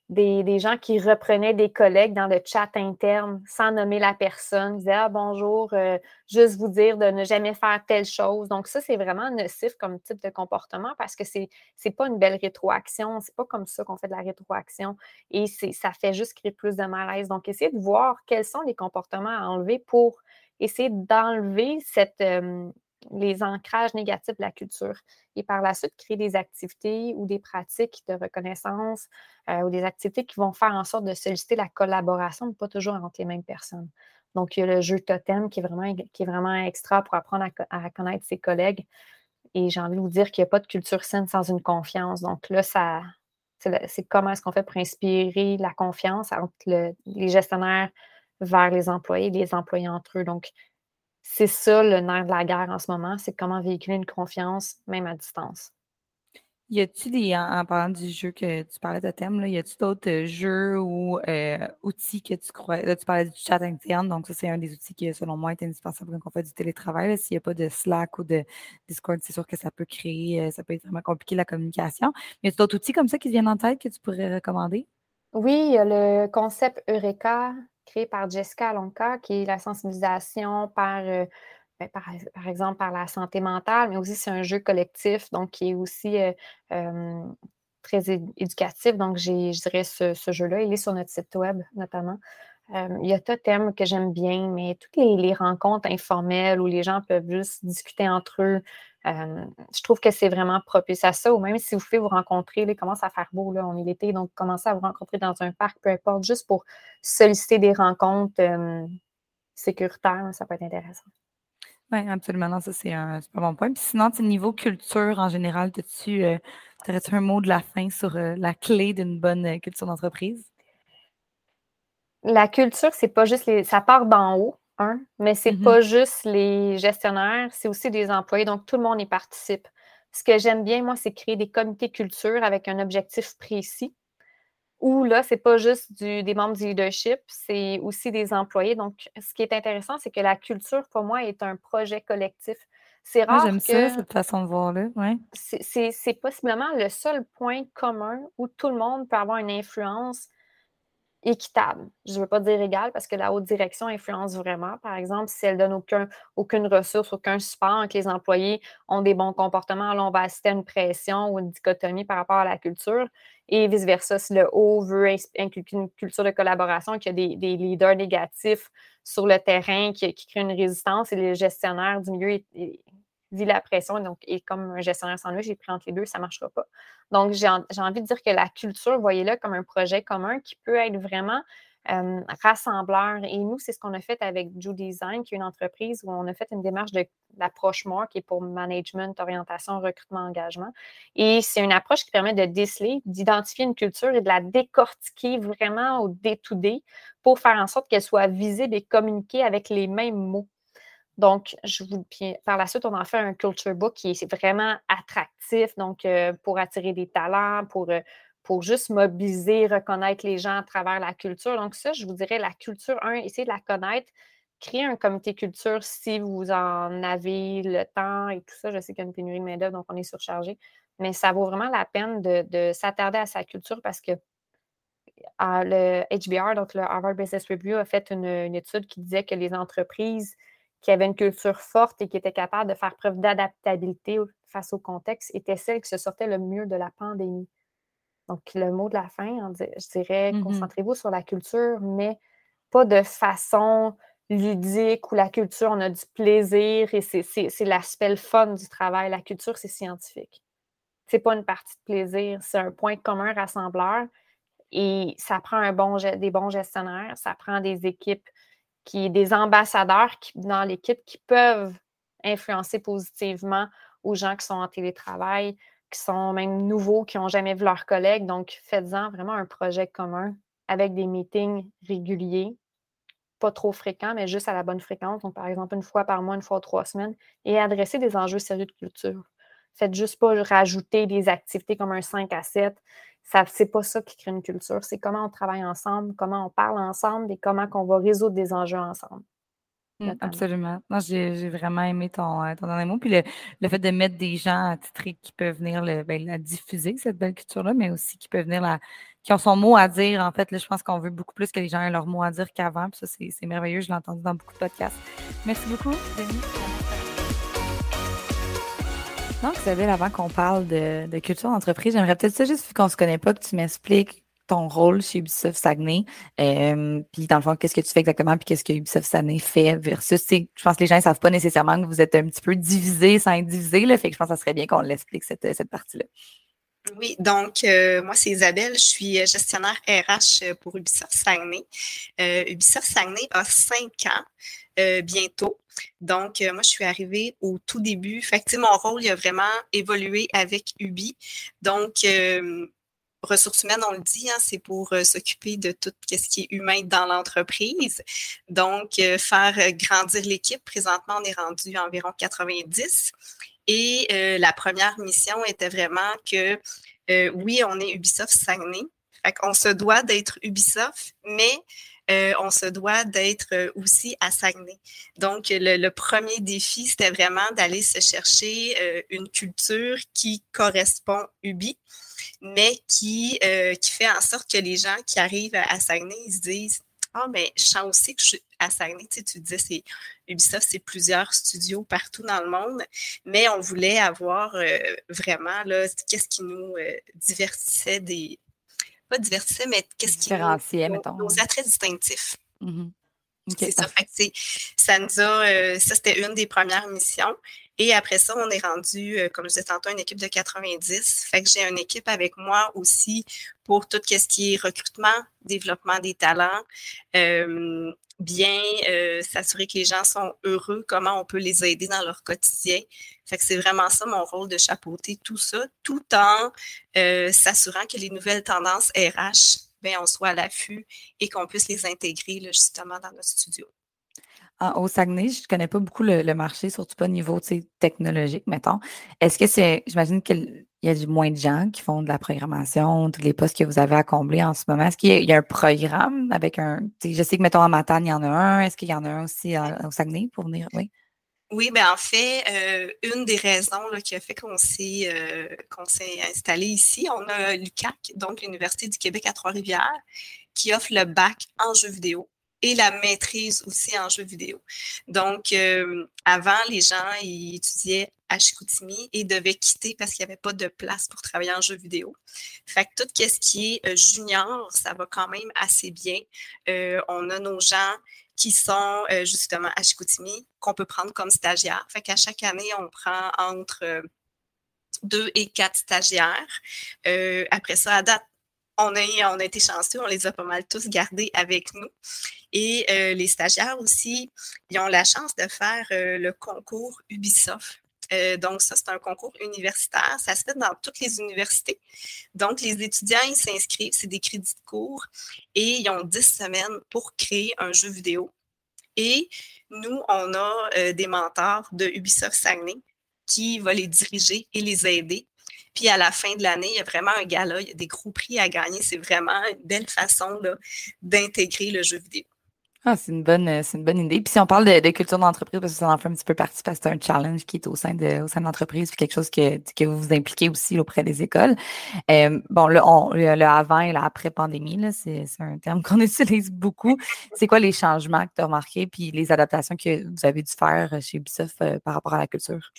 des, gens qui reprenaient des collègues dans le chat interne sans nommer la personne, disaient Ah bonjour, euh, juste vous dire de ne jamais faire telle chose. Donc, ça, c'est vraiment nocif comme type de comportement parce que c'est n'est pas une belle rétroaction. C'est pas comme ça qu'on fait de la rétroaction. Et ça fait juste créer plus de malaise. Donc, essayez de voir quels sont les comportements à enlever pour essayer d'enlever euh, les ancrages négatifs de la culture et par la suite créer des activités ou des pratiques de reconnaissance euh, ou des activités qui vont faire en sorte de solliciter la collaboration, mais pas toujours entre les mêmes personnes. Donc, il y a le jeu totem qui est vraiment, qui est vraiment extra pour apprendre à, connaître ses collègues. Et j'ai envie de vous dire qu'il n'y a pas de culture saine sans une confiance. Donc là, ça, c'est comment est-ce qu'on fait pour inspirer la confiance entre les gestionnaires vers les employés, les employés entre eux. Donc, c'est ça le nerf de la guerre en ce moment, c'est comment véhiculer une confiance, même à distance. Y a-tu des, en, parlant du jeu que tu parlais de thème, là, y a-tu d'autres jeux ou euh, outils que tu crois, là tu parlais du chat interne, donc ça c'est un des outils qui selon moi est indispensable quand on fait du télétravail. S'il n'y a pas de Slack ou de Discord, c'est sûr que ça peut créer, euh, ça peut être vraiment compliqué la communication. Mais y a d'autres outils comme ça qui viennent en tête que tu pourrais recommander? Oui, il y a le concept Eureka créé par Jessica Alonka, qui est la sensibilisation par, euh, ben, par, exemple par la santé mentale, mais aussi c'est un jeu collectif, donc qui est aussi euh, très éducatif. Donc, je dirais ce, jeu-là, il est sur notre site web notamment. Euh, il y a Totem que j'aime bien, mais toutes les, rencontres informelles où les gens peuvent juste discuter entre eux, euh, je trouve que c'est vraiment propice à ça. Ou même si vous faites vous rencontrer, il commence à faire beau, là, on est l'été, donc commencez à vous rencontrer dans un parc, peu importe, juste pour solliciter des rencontres euh, sécuritaires, ça peut être intéressant. Oui, absolument. ça, c'est un super bon point. Puis sinon, niveau culture en général, as-tu un mot de la fin sur la clé d'une bonne culture d'entreprise? la culture, c'est pas juste les. Ça part d'en haut, hein, mais c'est mm-hmm. pas juste les gestionnaires, c'est aussi des employés. Donc, tout le monde y participe. Ce que j'aime bien, moi, c'est créer des comités culture avec un objectif précis. Où là, c'est pas juste des membres du leadership, c'est aussi des employés. Donc, ce qui est intéressant, c'est que la culture, pour moi, est un projet collectif. C'est rare. J'aime ça, cette façon de voir-là. Ouais. C'est possiblement le seul point commun où tout le monde peut avoir une influence équitable. Je ne veux pas dire égal parce que la haute direction influence vraiment. Par exemple, si elle donne aucun, aucune ressource, aucun support, que les employés ont des bons comportements, là, on va assister à une pression ou une dichotomie par rapport à la culture. Et vice-versa, si le haut veut inculquer une culture de collaboration, qu'il y a des, leaders négatifs sur le terrain qui créent une résistance et les gestionnaires du milieu vit la pression. Donc, et comme un gestionnaire lui, j'ai pris entre les deux, ça ne marchera pas. Donc, j'ai envie de dire que la culture, voyez-le comme un projet commun qui peut être vraiment rassembleur. Et nous, c'est ce qu'on a fait avec Ju Design, qui est une entreprise où on a fait une démarche d'approche MORE qui est pour management, orientation, recrutement, engagement. Et c'est une approche qui permet de déceler, d'identifier une culture et de la décortiquer vraiment au day-to-day pour faire en sorte qu'elle soit visible et communiquée avec les mêmes mots. Donc, par la suite, on en fait un culture book qui est vraiment attractif, donc euh, pour attirer des talents, pour, euh, pour juste mobiliser, reconnaître les gens à travers la culture. Donc, ça, je vous dirais la culture, un, essayez de la connaître, créer un comité culture si vous en avez le temps et tout ça. Je sais qu'il y a une pénurie de main-d'œuvre, donc on est surchargé, mais ça vaut vraiment la peine de, s'attarder à sa culture parce que le HBR, donc le Harvard Business Review, a fait une étude qui disait que les entreprises qui avait une culture forte et qui était capable de faire preuve d'adaptabilité face au contexte, était celle qui se sortait le mieux de la pandémie. Donc, le mot de la fin, je dirais, mm-hmm. concentrez-vous sur la culture, mais pas de façon ludique où la culture, on a du plaisir et c'est l'aspect le fun du travail. La culture, c'est scientifique. C'est pas une partie de plaisir, c'est un point commun rassembleur et ça prend un bon, des bons gestionnaires, ça prend des équipes qui des ambassadeurs dans l'équipe qui peuvent influencer positivement aux gens qui sont en télétravail, qui sont même nouveaux, qui n'ont jamais vu leurs collègues. Donc, faites-en vraiment un projet commun avec des meetings réguliers, pas trop fréquents, mais juste à la bonne fréquence. Donc, par exemple, une fois par mois, une fois trois semaines, et adresser des enjeux sérieux de culture. Faites juste pas rajouter des activités comme un 5 à 7 c'est pas ça qui crée une culture. C'est comment on travaille ensemble, comment on parle ensemble et comment on va résoudre des enjeux ensemble. Mmh, absolument. Non, j'ai vraiment aimé ton, euh, ton dernier mot. Puis le, fait de mettre des gens attitrés qui peuvent venir le, ben, la diffuser, cette belle culture-là, mais aussi qui peuvent venir la, qui ont son mot à dire. En fait, là, je pense qu'on veut beaucoup plus que les gens aient leur mot à dire qu'avant. Puis ça, c'est merveilleux. Je l'ai entendu dans beaucoup de podcasts. Merci beaucoup, Denis. Donc, Isabelle, avant qu'on parle de, culture d'entreprise, j'aimerais peut-être ça juste, vu qu'on se connaît pas, que tu m'expliques ton rôle chez Ubisoft Saguenay, euh, puis dans le fond, qu'est-ce que tu fais exactement, puis qu'est-ce que Ubisoft Saguenay fait versus, je pense que les gens ne savent pas nécessairement que vous êtes un petit peu divisé sans être divisé, fait que je pense que ça serait bien qu'on l'explique, cette, cette partie-là. Oui, donc euh, moi c'est Isabelle, je suis gestionnaire RH pour Ubisoft Saguenay. Euh, Ubisoft Saguenay a cinq ans bientôt. Donc, moi, je suis arrivée au tout début. Fait que, mon rôle, il a vraiment évolué avec Ubi. Donc, ressources humaines, on le dit, hein, c'est pour euh, s'occuper de tout ce qui est humain dans l'entreprise. Donc, euh, faire euh, grandir l'équipe. Présentement, on est rendu à environ 90. Et la première mission était vraiment que, oui, on est Ubisoft Saguenay. Qu'on se doit d'être Ubisoft, mais on se doit d'être aussi à Saguenay. Donc, le, premier défi, c'était vraiment d'aller se chercher une culture qui correspond Ubi mais qui, euh, qui fait en sorte que les gens qui arrivent à, Saguenay, ils se disent Ah, mais je sens aussi que je suis à Saguenay. Tu, sais, tu disais, c'est Ubisoft, c'est plusieurs studios partout dans le monde, mais on voulait avoir euh, vraiment qu'est-ce qui nous euh, divertissait des. Pas divertissait, mais qu'est-ce qui nous. mettons. Nos attraits distinctifs. Mm-hmm. c'est ça. Fait ça nous a. ça, c'était une des premières missions. Et après ça, on est rendu, euh, comme je disais tantôt, une équipe de 90. Fait que j'ai une équipe avec moi aussi pour tout ce qui est recrutement, développement des talents, euh, bien euh, s'assurer que les gens sont heureux, comment on peut les aider dans leur quotidien. Fait que c'est vraiment ça mon rôle de chapeauter tout ça, tout en s'assurant que les nouvelles tendances RH, bien, on soit à l'affût et qu'on puisse les intégrer justement dans notre studio au Saguenay, je ne connais pas beaucoup le, marché, surtout pas au niveau technologique, mettons. Est-ce que c'est, j'imagine qu'il y a du moins de gens qui font de la programmation, tous les postes que vous avez à combler en ce moment? Est-ce qu'il y, a un programme avec un, je sais que, mettons, en Matane, il y en a un. Est-ce qu'il y en a un aussi au Saguenay pour venir? Oui. Oui, bien en fait, euh, une des raisons qui a fait qu'on s'est, euh, installé ici, on a l'UCAC, donc l'Université du Québec à Trois-Rivières, qui offre le bac en jeux vidéo la maîtrise aussi en jeux vidéo. Donc, euh, avant, les gens ils étudiaient à Chicoutimi et devaient quitter parce qu'il n'y avait pas de place pour travailler en jeux vidéo. Fait que tout ce qui est euh, junior, ça va quand même assez bien. Euh, on a nos gens qui sont justement à Chicoutimi, qu'on peut prendre comme stagiaires. Fait qu'à chaque année, on prend entre deux et quatre stagiaires. après ça, à date, on a, été chanceux, on les a pas mal tous gardés avec nous. Et euh, les stagiaires aussi, ils ont la chance de faire euh, le concours Ubisoft. Euh, donc, ça, c'est un concours universitaire. Ça se fait dans toutes les universités. Donc, les étudiants, ils s'inscrivent, c'est des crédits de cours et ils ont 10 semaines pour créer un jeu vidéo. Et nous, on a des mentors de Ubisoft Saguenay qui vont les diriger et les aider puis à la fin de l'année, il y a vraiment un gala, il y a des gros prix à gagner. C'est vraiment une belle façon d'intégrer le jeu vidéo. Ah, c'est une bonne, euh, c'est une bonne idée. Puis si on parle de, culture d'entreprise, parce que ça en fait un petit peu partie, parce que c'est un challenge qui est au sein de, au sein de l'entreprise, puis quelque chose que, que vous vous impliquez aussi auprès des écoles. Euh, bon, le, le, avant et l'après pandémie, c'est un terme qu'on utilise beaucoup. C'est quoi les changements que tu as remarqués, puis les adaptations que vous avez dû faire chez Ubisoft euh, par rapport à la culture?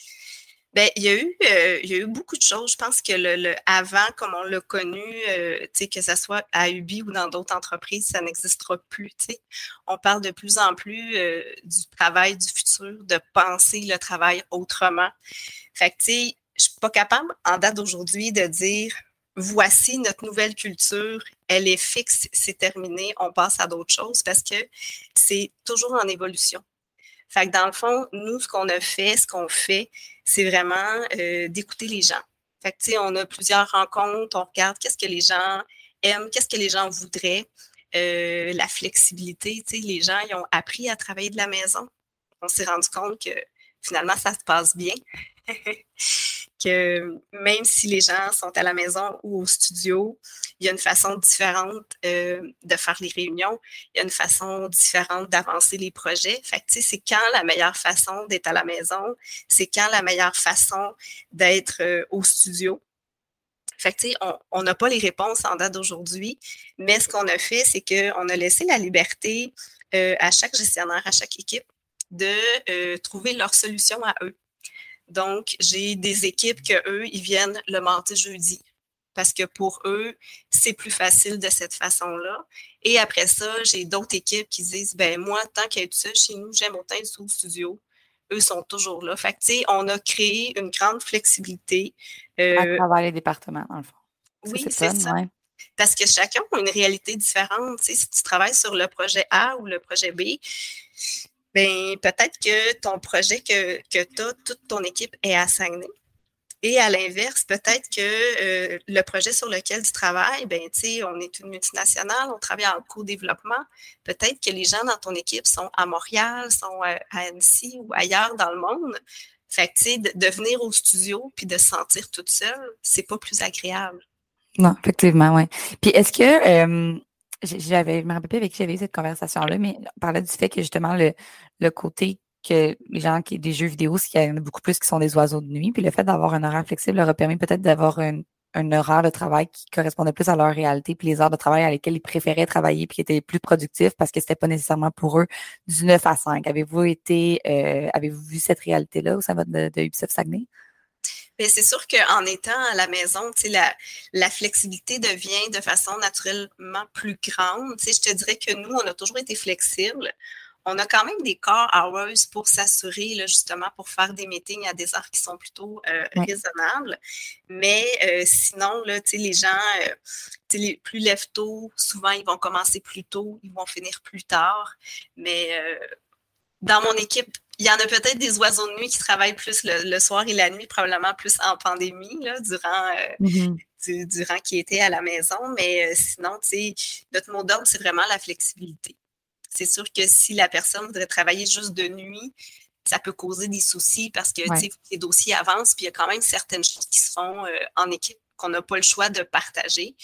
Bien, il y, a eu, euh, il y a eu beaucoup de choses. Je pense que le, avant, comme on l'a connu, euh, que ce soit à Ubi ou dans d'autres entreprises, ça n'existera plus. On parle de plus en plus euh, du travail du futur, de penser le travail autrement. Fait que, je suis pas capable, en date d'aujourd'hui, de dire voici notre nouvelle culture, elle est fixe, c'est terminé, on passe à d'autres choses parce que c'est toujours en évolution. Fait que dans le fond, nous, ce qu'on a fait, ce qu'on fait, c'est vraiment euh, d'écouter les gens. Fait que, tu sais, on a plusieurs rencontres, on regarde qu'est-ce que les gens aiment, qu'est-ce que les gens voudraient, euh, la flexibilité, tu sais, les gens, ils ont appris à travailler de la maison. On s'est rendu compte que finalement, ça se passe bien. que même si les gens sont à la maison ou au studio, il y a une façon différente euh, de faire les réunions, il y a une façon différente d'avancer les projets. Fait que, c'est quand la meilleure façon d'être à la maison, c'est quand la meilleure façon d'être euh, au studio? Fait que, on n'a pas les réponses en date d'aujourd'hui, mais ce qu'on a fait, c'est qu'on a laissé la liberté euh, à chaque gestionnaire, à chaque équipe, de trouver leur solution à eux. Donc, j'ai des équipes que eux, ils viennent le mardi, jeudi. Parce que pour eux, c'est plus facile de cette façon-là. Et après ça, j'ai d'autres équipes qui disent ben moi, tant qu'être seul chez nous, j'aime autant être sous studio. Eux sont toujours là. Fait que, tu sais, on a créé une grande flexibilité. Euh, à travers les départements, dans le fond. oui, c'est ça. Parce que chacun a une réalité différente. Tu sais, si tu travailles sur le projet A ou le projet B, ben, peut-être que ton projet que, que tu as, toute ton équipe est à Saguenay. Et à l'inverse, peut-être que euh, le projet sur lequel tu travailles, ben, on est une multinationale, on travaille en co-développement. Peut-être que les gens dans ton équipe sont à Montréal, sont à, Annecy ou ailleurs dans le monde. Fait que, de, de venir au studio puis de se sentir toute seule, c'est pas plus agréable. Non, effectivement, oui. Puis est-ce que euh, j'avais, je me rappelle avec qui j'avais eu cette conversation-là, mais on parlait du fait que justement le, le côté que les gens qui des jeux vidéo, qu'il y en a beaucoup plus qui sont des oiseaux de nuit, puis le fait d'avoir un horaire flexible leur a permis peut-être d'avoir un, un horaire de travail qui correspondait plus à leur réalité, puis les heures de travail à lesquelles ils préféraient travailler, puis qui étaient plus productifs parce que c'était pas nécessairement pour eux du 9 à 5. Avez-vous été, euh, avez-vous vu cette réalité-là au sein de, de Ubisoft Saguenay? Mais c'est sûr qu'en étant à la maison, la, la flexibilité devient de façon naturellement plus grande. je te dirais que nous, on a toujours été flexibles. On a quand même des core hours pour s'assurer, justement, pour faire des meetings à des heures qui sont plutôt euh, raisonnables. Mais euh, sinon, là, les gens, euh, les plus lève tôt, souvent, ils vont commencer plus tôt, ils vont finir plus tard. Mais dans mon équipe, il y en a peut-être des oiseaux de nuit qui travaillent plus le, soir et la nuit, probablement plus en pandémie, là, durant, euh, mm-hmm. durant qu'ils étaient à la maison. Mais euh, sinon, notre mot d'ordre, c'est vraiment la flexibilité. C'est sûr que si la personne voudrait travailler juste de nuit, ça peut causer des soucis parce que les dossiers avancent, puis il y a quand même certaines choses qui se font euh, en équipe qu'on n'a pas le choix de partager.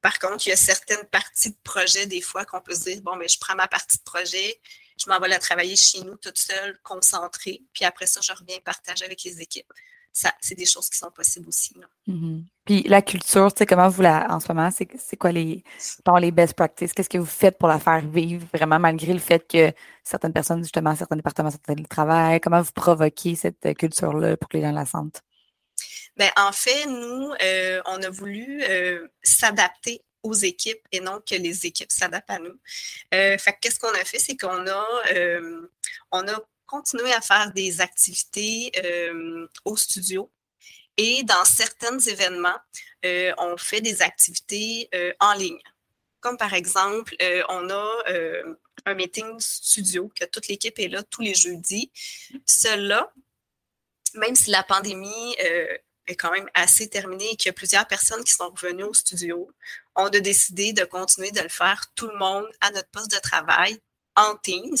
par contre, il y a certaines parties de projet, des fois, qu'on peut se dire, bon, mais je prends ma partie de projet, je m'en vais la travailler chez nous toute seule, concentrée, puis après ça, je reviens partager avec les équipes. Ça, c'est des choses qui sont possibles aussi. Mm-hmm. Puis la culture, tu sais, comment vous la, en ce moment, c'est, quoi les, les best practices? Qu'est-ce que vous faites pour la faire vivre vraiment malgré le fait que certaines personnes, justement, certains départements le travail? Comment vous provoquez cette culture-là pour que les gens la sentent? Bien, en fait, nous, euh, on a voulu euh, s'adapter aux équipes et non que les équipes s'adaptent à nous. Euh, fait qu'est-ce qu'on a fait, c'est qu'on a, euh, on a continué à faire des activités euh, au studio et dans certains événements, on fait des activités en ligne. Comme par exemple, on a un meeting studio que toute l'équipe est là tous les jeudis. Cela, même si la pandémie est quand même assez terminé et qu'il y a plusieurs personnes qui sont revenues au studio, on a décidé de continuer de le faire tout le monde à notre poste de travail en Teams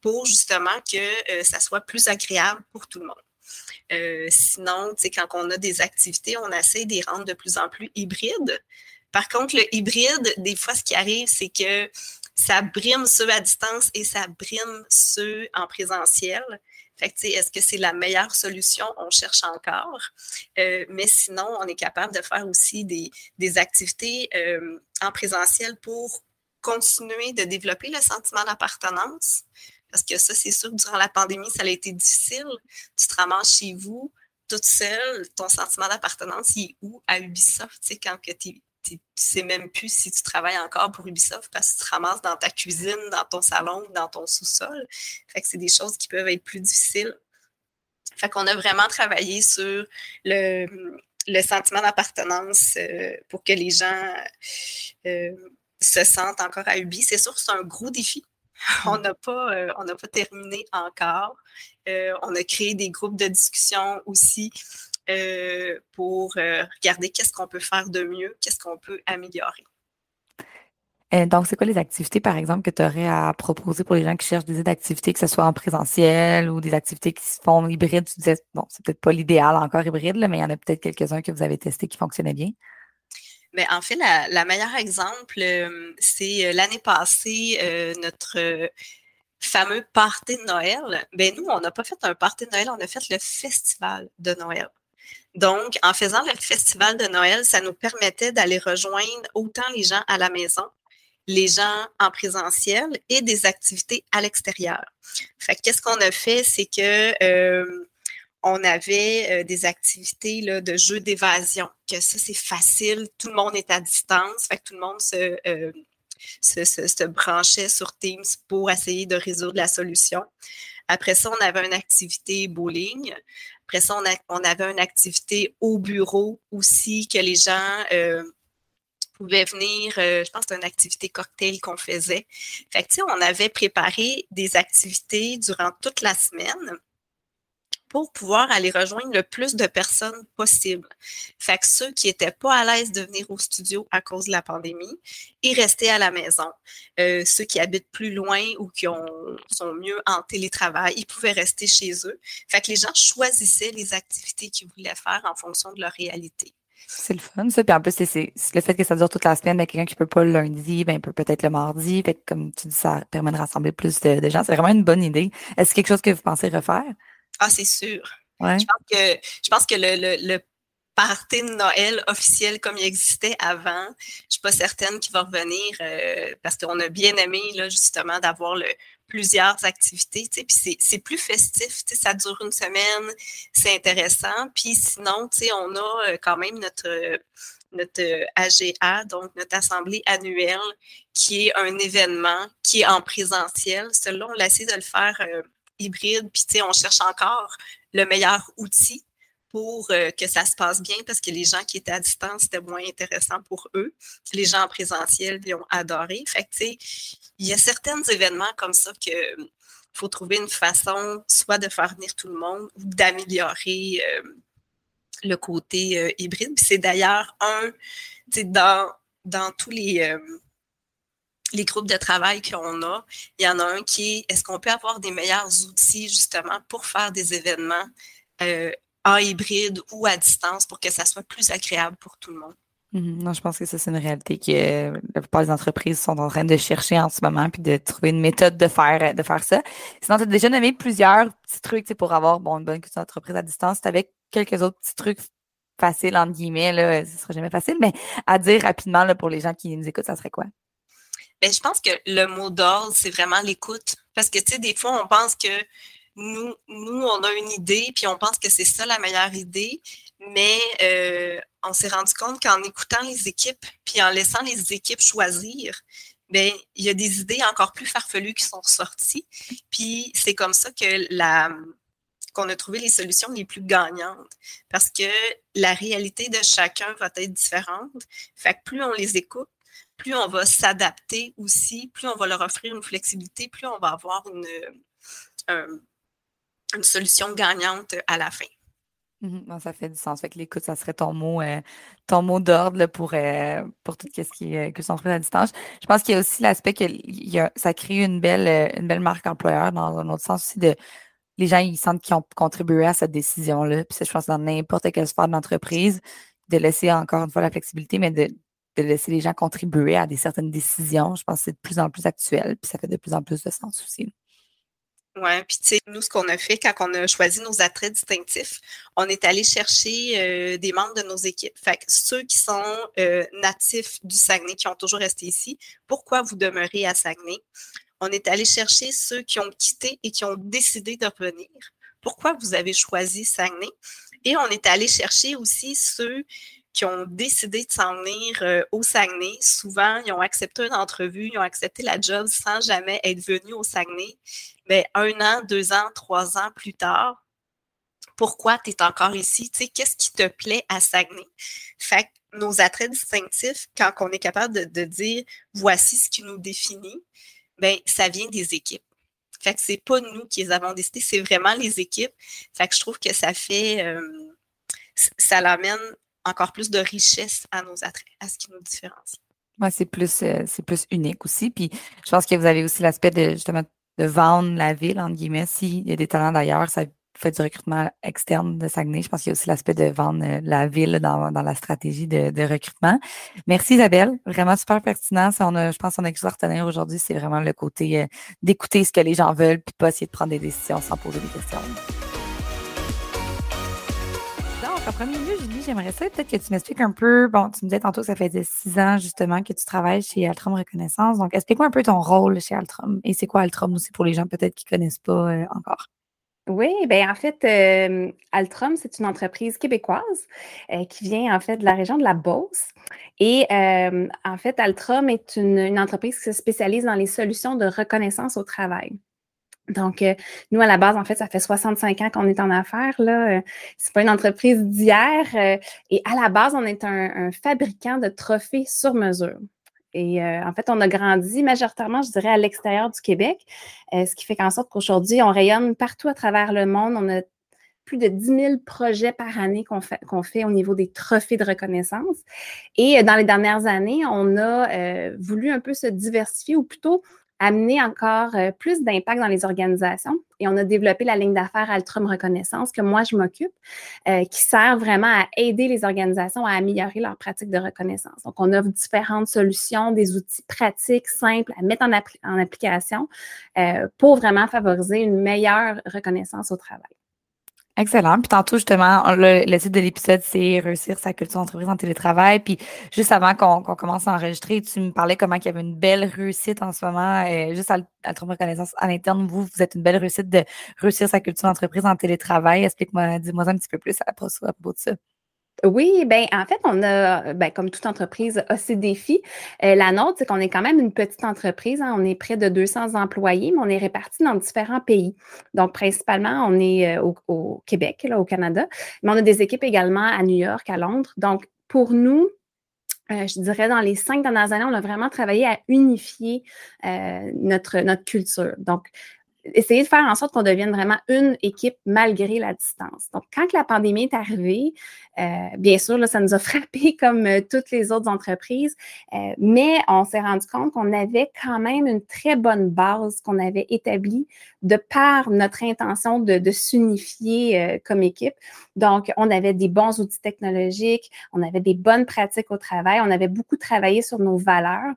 pour justement que euh, ça soit plus agréable pour tout le monde. Euh, sinon, quand on a des activités, on essaie de les rendre de plus en plus hybrides. Par contre, le hybride, des fois, ce qui arrive, c'est que ça brime ceux à distance et ça brime ceux en présentiel. Est-ce que c'est la meilleure solution? On cherche encore. Euh, mais sinon, on est capable de faire aussi des, activités euh, en présentiel pour continuer de développer le sentiment d'appartenance. Parce que ça, c'est sûr, durant la pandémie, ça a été difficile. Tu te ramasses chez vous, toute seule, ton sentiment d'appartenance, il est où à Ubisoft, tu sais, quand tu tu sais même plus si tu travailles encore pour Ubisoft parce que tu te ramasses dans ta cuisine, dans ton salon, dans ton sous-sol. Fait que c'est des choses qui peuvent être plus difficiles. Fait qu'on a vraiment travaillé sur le, sentiment d'appartenance euh, pour que les gens euh, se sentent encore à Ubi. C'est sûr que c'est un gros défi. On n'a pas, euh, pas terminé encore. on a créé des groupes de discussion aussi euh, pour euh, regarder qu'est-ce qu'on peut faire de mieux, qu'est-ce qu'on peut améliorer. Euh, donc, c'est quoi les activités, par exemple, que tu aurais à proposer pour les gens qui cherchent des activités, que ce soit en présentiel ou des activités qui se font hybrides? Tu disais, bon, c'est peut-être pas l'idéal encore hybride, mais il y en a peut-être quelques-uns que vous avez testés qui fonctionnaient bien. Mais en fait, la, la meilleure exemple, c'est l'année passée, notre fameux party de Noël. Ben nous, on n'a pas fait un party de Noël, on a fait le festival de Noël. Donc, en faisant le festival de Noël, ça nous permettait d'aller rejoindre autant les gens à la maison, les gens en présentiel et des activités à l'extérieur. Fait qu'est-ce qu'on a fait, c'est que euh, on avait euh, des activités de jeux d'évasion, que ça, c'est facile, tout le monde est à distance, fait que tout le monde se, euh, branchait sur Teams pour essayer de résoudre la solution. Après ça, on avait une activité bowling. Après ça, on, avait une activité au bureau aussi que les gens euh, pouvaient venir. Euh, je pense que une activité cocktail qu'on faisait. Fait que, on avait préparé des activités durant toute la semaine pour pouvoir aller rejoindre le plus de personnes possible. Fait que ceux qui n'étaient pas à l'aise de venir au studio à cause de la pandémie, ils restaient à la maison. Euh, ceux qui habitent plus loin ou qui ont, sont mieux en télétravail, ils pouvaient rester chez eux. Fait que les gens choisissaient les activités qu'ils voulaient faire en fonction de leur réalité. C'est le fun, ça. Puis en plus, c'est le fait que ça dure toute la semaine, mais quelqu'un qui ne peut pas le lundi, ben, peut peut-être le mardi. Fait que, comme tu dis, ça permet de rassembler plus de, de gens. C'est vraiment une bonne idée. Est-ce quelque chose que vous pensez refaire? Ah, c'est sûr. Je pense que, je pense que le, le, le, party de Noël officiel comme il existait avant, je ne suis pas certaine qu'il va revenir euh, parce qu'on a bien aimé là, justement d'avoir plusieurs activités. Puis c'est plus festif, ça dure une semaine, c'est intéressant. Puis sinon, on a euh, quand même notre notre AGA, donc notre assemblée annuelle, qui est un événement qui est en présentiel. Celui-là, on essaie de le faire euh, hybride, puis on cherche encore le meilleur outil pour euh, que ça se passe bien parce que les gens qui étaient à distance, c'était moins intéressant pour eux. Les gens en présentiel, ils ont adoré. Fait que, il y a certains événements comme ça que faut trouver une façon soit de faire venir tout le monde ou d'améliorer euh, le côté euh, hybride. C'est d'ailleurs un, dans, dans tous les, les groupes de travail qu'on a, il y en a un qui est est-ce qu'on peut avoir des meilleurs outils justement pour faire des événements euh, en hybride ou à distance pour que ça soit plus agréable pour tout le monde? Mhm. non, je pense que ça, c'est une réalité que la plupart des entreprises sont en train de chercher en ce moment puis de trouver une méthode de faire, de faire ça. Sinon, tu as déjà nommé plusieurs petits trucs pour avoir bon, une bonne culture d'entreprise à distance. Tu avec quelques autres petits trucs faciles, entre guillemets, là, ce sera jamais facile, mais à dire rapidement là, pour les gens qui nous écoutent, ça serait quoi? Ben, je pense que le mot d'ordre, c'est vraiment l'écoute. Parce que, tu sais, des fois, on pense que nous, nous, on a une idée, puis on pense que c'est ça la meilleure idée, mais euh, on s'est rendu compte qu'en écoutant les équipes, puis en laissant les équipes choisir, ben, il y a des idées encore plus farfelues qui sont sorties. Puis c'est comme ça que la qu'on a trouvé les solutions les plus gagnantes. Parce que la réalité de chacun va être différente. Fait que plus on les écoute, plus on va s'adapter aussi, plus on va leur offrir une flexibilité, plus on va avoir une, euh, une solution gagnante à la fin. Mhm. ça fait du sens. Fait que l'écoute, ça serait ton mot, euh, ton mot d'ordre pour, euh, pour tout ce qui est que à distance. Je pense qu'il y a aussi l'aspect que ça crée une belle, une belle marque employeur dans un autre sens aussi de les gens, ils sentent qu'ils ont contribué à cette décision-là. Puis ça, je pense dans n'importe quelle sphère d'entreprise, de laisser encore une fois la flexibilité, mais de, de laisser les gens contribuer à des certaines décisions. Je pense que c'est de plus en plus actuel, puis ça fait de plus en plus de sens aussi. Oui, puis tu sais, nous, ce qu'on a fait quand on a choisi nos attraits distinctifs, on est allé chercher euh, des membres de nos équipes. Fait que ceux qui sont euh, natifs du Saguenay, qui ont toujours resté ici, pourquoi vous demeurez à Saguenay? On est allé chercher ceux qui ont quitté et qui ont décidé de revenir. Pourquoi vous avez choisi Saguenay? Et on est allé chercher aussi ceux qui ont décidé de s'en venir euh, au Saguenay. Souvent, ils ont accepté une entrevue, ils ont accepté la job sans jamais être venus au Saguenay. Mais un an, deux ans, trois ans plus tard, pourquoi tu es encore ici? Qu'est-ce qui te plaît à Saguenay? Fait que nos attraits distinctifs, quand on est capable de, dire voici ce qui nous définit, ben ça vient des équipes. Fait que c'est pas nous qui les avons décidés, c'est vraiment les équipes. Fait que je trouve que ça fait euh, ça l'amène encore plus de richesse à nos attraits, à ce qui nous différencie. Moi, c'est plus, euh, c'est plus unique aussi. Puis je pense que vous avez aussi l'aspect de justement de vendre la ville, entre guillemets. S'il y a des talents d'ailleurs, ça fait du recrutement externe de Saguenay. Je pense qu'il y a aussi l'aspect de vendre euh, la ville dans, dans la stratégie de, recrutement. Merci Isabelle, vraiment super pertinent. on a, je pense qu'on a quelque chose aujourd'hui, c'est vraiment le côté euh, d'écouter ce que les gens veulent, puis pas essayer de prendre des décisions sans poser des questions. En premier lieu, Julie, j'aimerais ça peut-être que tu m'expliques un peu. Bon, tu me disais tantôt que ça faisait six ans justement que tu travailles chez Altrom Reconnaissance. Donc, explique-moi un peu ton rôle chez Altrom et c'est quoi Altrom aussi pour les gens peut-être qui ne connaissent pas euh, encore? Oui, bien en fait, euh, Altrom, c'est une entreprise québécoise euh, qui vient en fait de la région de la Beauce. Et en fait, Altrom est une, entreprise qui se spécialise dans les solutions de reconnaissance au travail. Donc, nous, à la base, en fait, ça fait 65 ans qu'on est en affaires. Là. c'est pas une entreprise d'hier. et à la base, on est un fabricant de trophées sur mesure. Et euh, en fait, on a grandi majoritairement, je dirais, à l'extérieur du Québec, euh, ce qui fait qu'en sorte qu'aujourd'hui, on rayonne partout à travers le monde. On a plus de 10 000 projets par année qu'on fait, qu'on fait, au niveau des trophées de reconnaissance. Et euh, dans les dernières années, on a voulu un peu se diversifier ou plutôt amener encore euh, plus d'impact dans les organisations. Et on a développé la ligne d'affaires Altrum Reconnaissance que moi, je m'occupe, euh, qui sert vraiment à aider les organisations à améliorer leurs pratiques de reconnaissance. Donc, on offre différentes solutions, des outils pratiques, simples à mettre en, application euh, pour vraiment favoriser une meilleure reconnaissance au travail. Excellent. Puis tantôt, justement, le, titre de l'épisode, c'est Réussir sa culture d'entreprise en télétravail. Puis juste avant qu'on commence à enregistrer, tu me parlais comment il y avait une belle réussite en ce moment, euh, juste à, à reconnaissance à l'interne. Vous, vous êtes une belle réussite de réussir sa culture d'entreprise en télétravail. Explique-moi, dis-moi un petit peu plus à propos de ça. Oui, ben en fait, on a, ben, comme toute entreprise, a ses défis. Euh, la nôtre, c'est qu'on est quand même une petite entreprise. Hein. on est près de 200 employés, mais on est répartis dans différents pays. Donc, principalement, on est euh, au, Québec, là, au Canada, mais on a des équipes également à New York, à Londres. Donc, pour nous, euh, je dirais dans les cinq dernières années, on a vraiment travaillé à unifier notre, notre culture. Donc, essayer de faire en sorte qu'on devienne vraiment une équipe malgré la distance. Donc, quand la pandémie est arrivée, euh, bien sûr, là, ça nous a frappé comme euh, toutes les autres entreprises, euh, mais on s'est rendu compte qu'on avait quand même une très bonne base qu'on avait établie de par notre intention de, de s'unifier comme équipe. Donc, on avait des bons outils technologiques, on avait des bonnes pratiques au travail, on avait beaucoup travaillé sur nos valeurs.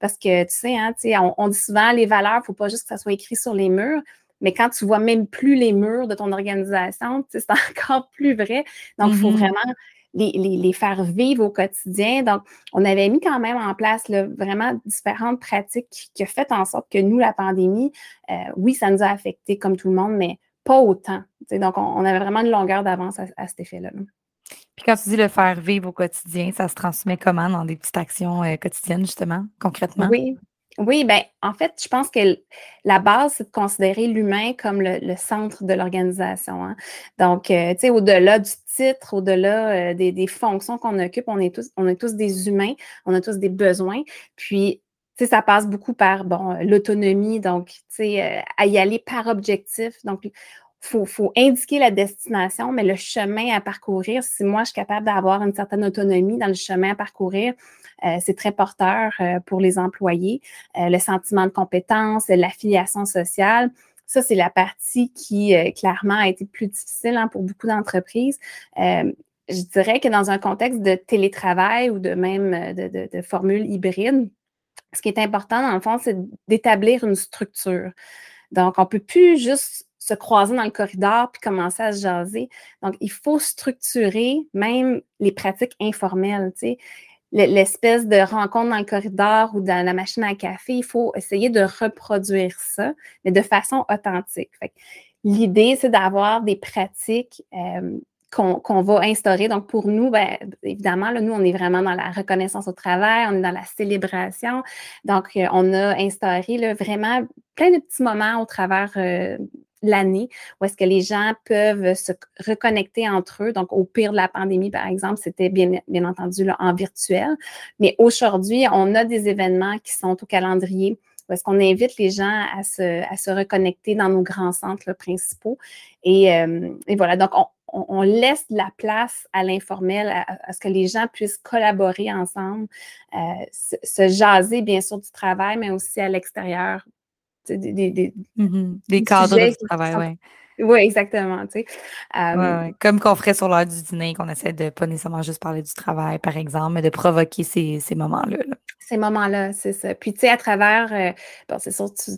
Parce que, tu sais, hein, on, dit souvent, les valeurs, il ne faut pas juste que ça soit écrit sur les murs. Mais quand tu vois même plus les murs de ton organisation, c'est encore plus vrai. Donc, il faut mm-hmm. vraiment les, faire vivre au quotidien. Donc, on avait mis quand même en place vraiment différentes pratiques qui ont fait en sorte que nous, la pandémie, euh, oui, ça nous a affectés comme tout le monde, mais pas autant. Donc, on, avait vraiment une longueur d'avance à, cet effet-là. là puis quand tu dis le faire vivre au quotidien, ça se transmet comment dans des petites actions euh, quotidiennes, justement, concrètement? Oui. Oui, bien, en fait, je pense que la base, c'est de considérer l'humain comme le, centre de l'organisation. Hein. Donc, euh, tu sais, au-delà du titre, au-delà euh, des, fonctions qu'on occupe, on est, tous, on est tous des humains, on a tous des besoins. Puis, tu sais, ça passe beaucoup par, bon, l'autonomie, donc, tu sais, à y aller par objectif. Donc, faut, faut indiquer la destination, mais le chemin à parcourir, si moi je suis capable d'avoir une certaine autonomie dans le chemin à parcourir, euh, c'est très porteur euh, pour les employés. Euh, le sentiment de compétence, l'affiliation sociale, ça, c'est la partie qui, clairement, a été plus difficile hein, pour beaucoup d'entreprises. je dirais que dans un contexte de télétravail ou de même de, de, de formule hybride, ce qui est important, dans le fond, c'est d'établir une structure. Donc, on ne peut plus juste se croiser dans le corridor puis commencer à se jaser. Donc, il faut structurer même les pratiques informelles. Tu sais. L'espèce de rencontre dans le corridor ou dans la machine à café, il faut essayer de reproduire ça, mais de façon authentique. L'idée, c'est d'avoir des pratiques euh, qu'on va instaurer. Donc, pour nous, ben, évidemment, là, nous, on est vraiment dans la reconnaissance au travail, on est dans la célébration. Donc, euh, on a instauré vraiment plein de petits moments au travers euh, l'année où est-ce que les gens peuvent se reconnecter entre eux. Donc, au pire de la pandémie, par exemple, c'était bien, entendu en virtuel. Mais aujourd'hui, on a des événements qui sont au calendrier où est-ce qu'on invite les gens à se, reconnecter dans nos grands centres principaux. Et, euh, et, voilà, donc on, on, laisse de la place à l'informel, à, ce que les gens puissent collaborer ensemble, euh, se, jaser, bien sûr, du travail, mais aussi à l'extérieur. Des, des, mm-hmm. cadres de travail, oui. Oui, exactement. Comme qu'on ferait sur l'heure du dîner, qu'on essaie de pas nécessairement juste parler du travail, par exemple, mais de provoquer ces, moments-là. Ces moments-là, c'est ça. Puis, tu sais, à travers, euh, bon, c'est sûr, tu,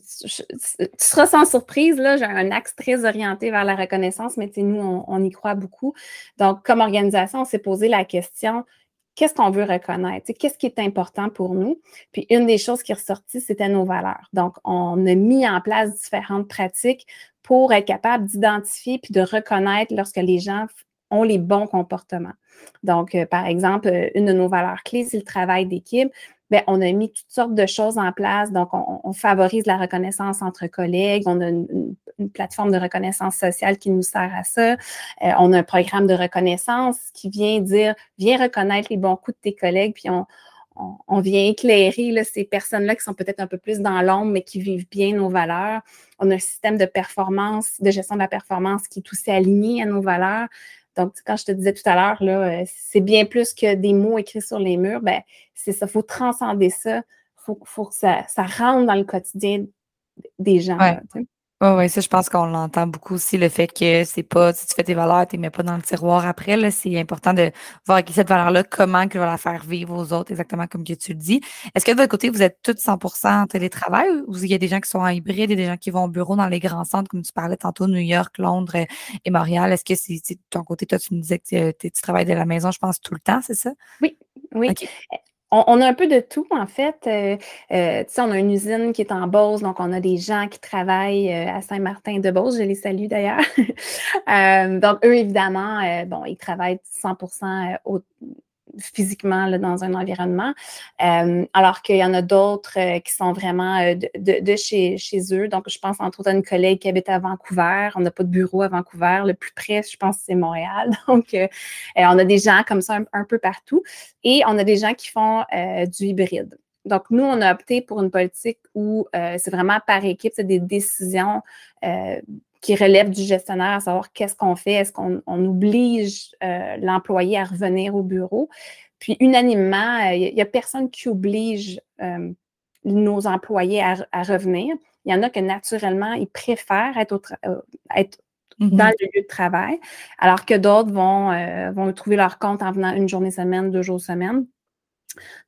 seras sans surprise, là, j'ai un axe très orienté vers la reconnaissance, mais nous, on, on, y croit beaucoup. Donc, comme organisation, on s'est posé la question, qu'est-ce qu'on veut reconnaître, qu'est-ce qui est important pour nous? Puis une des choses qui est ressortie, c'était nos valeurs. Donc, on a mis en place différentes pratiques pour être capable d'identifier puis de reconnaître lorsque les gens ont les bons comportements. Donc, euh, par exemple, euh, une de nos valeurs clés, c'est le travail d'équipe. Bien, on a mis toutes sortes de choses en place. Donc, on, favorise la reconnaissance entre collègues. On a une, plateforme de reconnaissance sociale qui nous sert à ça. Euh, on a un programme de reconnaissance qui vient dire, viens reconnaître les bons coups de tes collègues, puis on, on, vient éclairer ces personnes-là qui sont peut-être un peu plus dans l'ombre, mais qui vivent bien nos valeurs. On a un système de performance, de gestion de la performance qui est aussi aligné à nos valeurs. Donc, quand je te disais tout à l'heure, euh, c'est bien plus que des mots écrits sur les murs. Ben, c'est ça, il faut transcender ça. Il faut, que ça, rentre dans le quotidien des gens. Oui, oui, ça, je pense qu'on l'entend beaucoup aussi, le fait que c'est pas, si tu fais tes valeurs, tu les mets pas dans le tiroir après, là, c'est important de voir avec cette valeur-là, comment tu vas la faire vivre aux autres, exactement comme que tu le dis. Est-ce que de votre côté, vous êtes tous 100% en télétravail ou il y a des gens qui sont en hybride et des gens qui vont au bureau dans les grands centres, comme tu parlais tantôt, New York, Londres et Montréal? Est-ce que c'est, de ton côté, toi, tu me disais que tu, travailles de la maison, je pense, tout le temps, c'est ça? Oui, oui on, a un peu de tout, en fait. Euh, euh, tu sais, on a une usine qui est en Beauce, donc on a des gens qui travaillent euh, à Saint-Martin-de-Beauce. Je les salue d'ailleurs. donc, eux, évidemment, bon, ils travaillent 100% au, physiquement dans un environnement, euh, alors qu'il y en a d'autres euh, qui sont vraiment euh, de, chez, chez, eux. Donc, je pense entre autres à une collègue qui habite à Vancouver. On n'a pas de bureau à Vancouver. Le plus près, je pense, c'est Montréal. Donc, on a des gens comme ça un, peu partout. Et on a des gens qui font du hybride. Donc, nous, on a opté pour une politique où c'est vraiment par équipe, c'est des décisions qui relève du gestionnaire, à savoir qu'est-ce qu'on fait, est-ce qu'on oblige euh, l'employé à revenir au bureau. Puis unanimement, il euh, n'y a personne qui oblige euh, nos employés à, revenir. Il y en a que naturellement, ils préfèrent être, être mm-hmm. dans le lieu de travail, alors que d'autres vont, vont trouver leur compte en venant une journée semaine, deux jours semaine.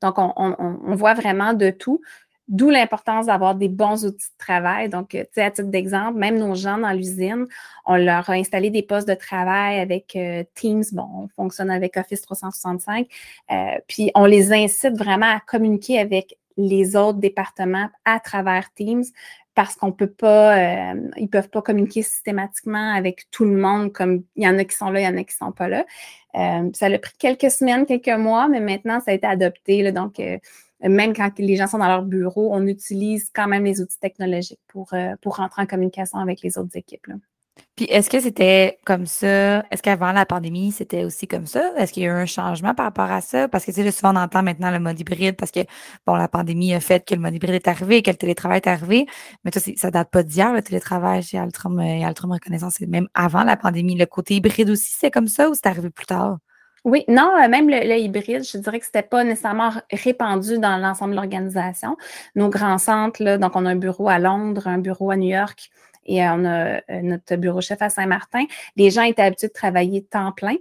Donc, on voit vraiment de tout. D'où l'importance d'avoir des bons outils de travail. Donc, euh, tu sais, à titre d'exemple, même nos gens dans l'usine, on leur a installé des postes de travail avec euh, Teams. Bon, on fonctionne avec Office 365. Euh, puis, on les incite vraiment à communiquer avec les autres départements à travers Teams parce qu'on peut pas, euh, ils peuvent pas communiquer systématiquement avec tout le monde comme il y en a qui sont là, il y en a qui sont pas là. ça a pris quelques semaines, quelques mois, mais maintenant ça a été adopté. Donc, même quand les gens sont dans leur bureau, on utilise quand même les outils technologiques pour, euh, pour rentrer en communication avec les autres équipes. Puis est-ce que c'était comme ça? Est-ce qu'avant la pandémie, c'était aussi comme ça? Est-ce qu'il y a eu un changement par rapport à ça? Parce que tu sais, souvent on entend maintenant le mode hybride parce que bon, la pandémie a fait que le mode hybride est arrivé, que le télétravail est arrivé. Mais toi, ça date pas d'hier, le télétravail chez Altrum et Altrum Reconnaissance, c'est même avant la pandémie. Le côté hybride aussi, c'est comme ça ou c'est arrivé plus tard? Oui, non, euh, même le, hybride, je dirais que c'était pas nécessairement répandu dans l'ensemble de l'organisation. Nos grands centres, là, donc on a un bureau à Londres, un bureau à New York et euh, on a euh, notre bureau chef à Saint-Martin. Les gens étaient habitués de travailler temps plein.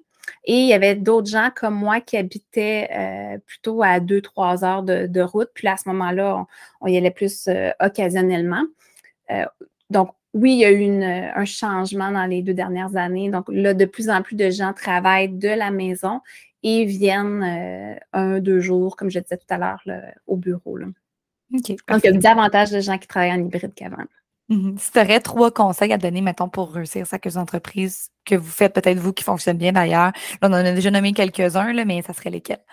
Et il y avait d'autres gens comme moi qui habitaient plutôt à deux, trois heures de, route. Puis à ce moment-là, on, y allait plus occasionnellement. donc, oui, il y a eu un changement dans les deux dernières années. Donc là, de plus en plus de gens travaillent de la maison et viennent euh, un, deux jours, comme je disais tout à l'heure, au bureau. Là. Donc, il y a davantage de gens qui travaillent en hybride qu'avant. Mm-hmm. Si tu aurais trois conseils à donner, mettons, pour réussir ça, que entreprises que vous faites, peut-être vous qui fonctionnent bien d'ailleurs, on en a déjà nommé quelques-uns, mais ça serait lesquels?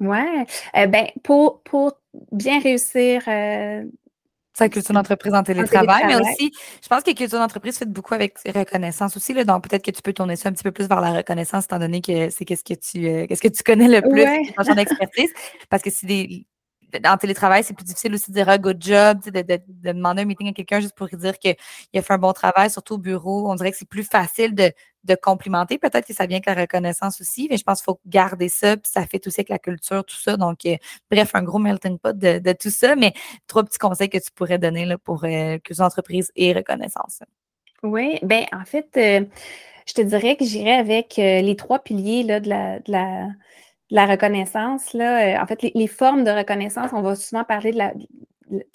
Oui. Euh, ben, pour, pour bien réussir euh, sa culture d'entreprise en télétravail, mais aussi, je pense que culture d'entreprise fait beaucoup avec reconnaissance aussi. Là, donc, peut-être que tu peux tourner ça un petit peu plus vers la reconnaissance, étant donné que c'est qu'est-ce que tu euh, qu'est-ce que tu connais le plus dans ton expertise. Parce que c'est des en télétravail, c'est plus difficile aussi de dire un good job, de, de, demander un meeting à quelqu'un juste pour dire qu'il a fait un bon travail, surtout au bureau. On dirait que c'est plus facile de, complimenter. Peut-être que ça vient avec la reconnaissance aussi, mais je pense qu'il faut garder ça, puis ça fait aussi avec la culture, tout ça. Donc, euh, bref, un gros melting pot de, tout ça, mais trois petits conseils que tu pourrais donner pour euh, que les entreprises aient reconnaissance. Oui, bien, en fait, euh, je te dirais que j'irais avec les trois piliers là, de la la reconnaissance, là, en fait, les, formes de reconnaissance, on va souvent parler de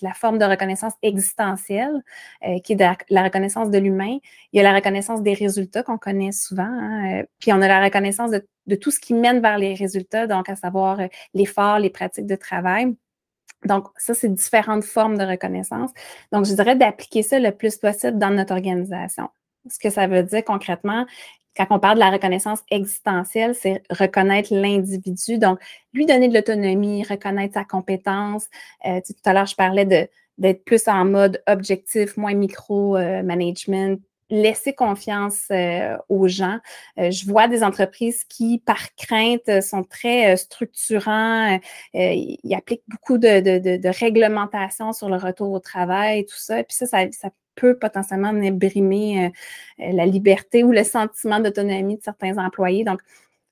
la, forme de reconnaissance existentielle, euh, qui est la, reconnaissance de l'humain. Il y a la reconnaissance des résultats qu'on connaît souvent. Hein, euh, puis on a la reconnaissance de, tout ce qui mène vers les résultats, donc à savoir euh, l'effort, les pratiques de travail. Donc, ça, c'est différentes formes de reconnaissance. Donc, je dirais d'appliquer ça le plus possible dans notre organisation. Ce que ça veut dire concrètement, quand on parle de la reconnaissance existentielle, c'est reconnaître l'individu. Donc, lui donner de l'autonomie, reconnaître sa compétence. Euh, tout à l'heure, je parlais de, d'être plus en mode objectif, moins micro-management, laisser confiance euh, aux gens. Euh, je vois des entreprises qui, par crainte, sont très structurants. ils appliquent beaucoup de, de, de, réglementation sur le retour au travail, et tout ça. Puis ça, ça, ça peut potentiellement venir brimer euh, la liberté ou le sentiment d'autonomie de certains employés. Donc,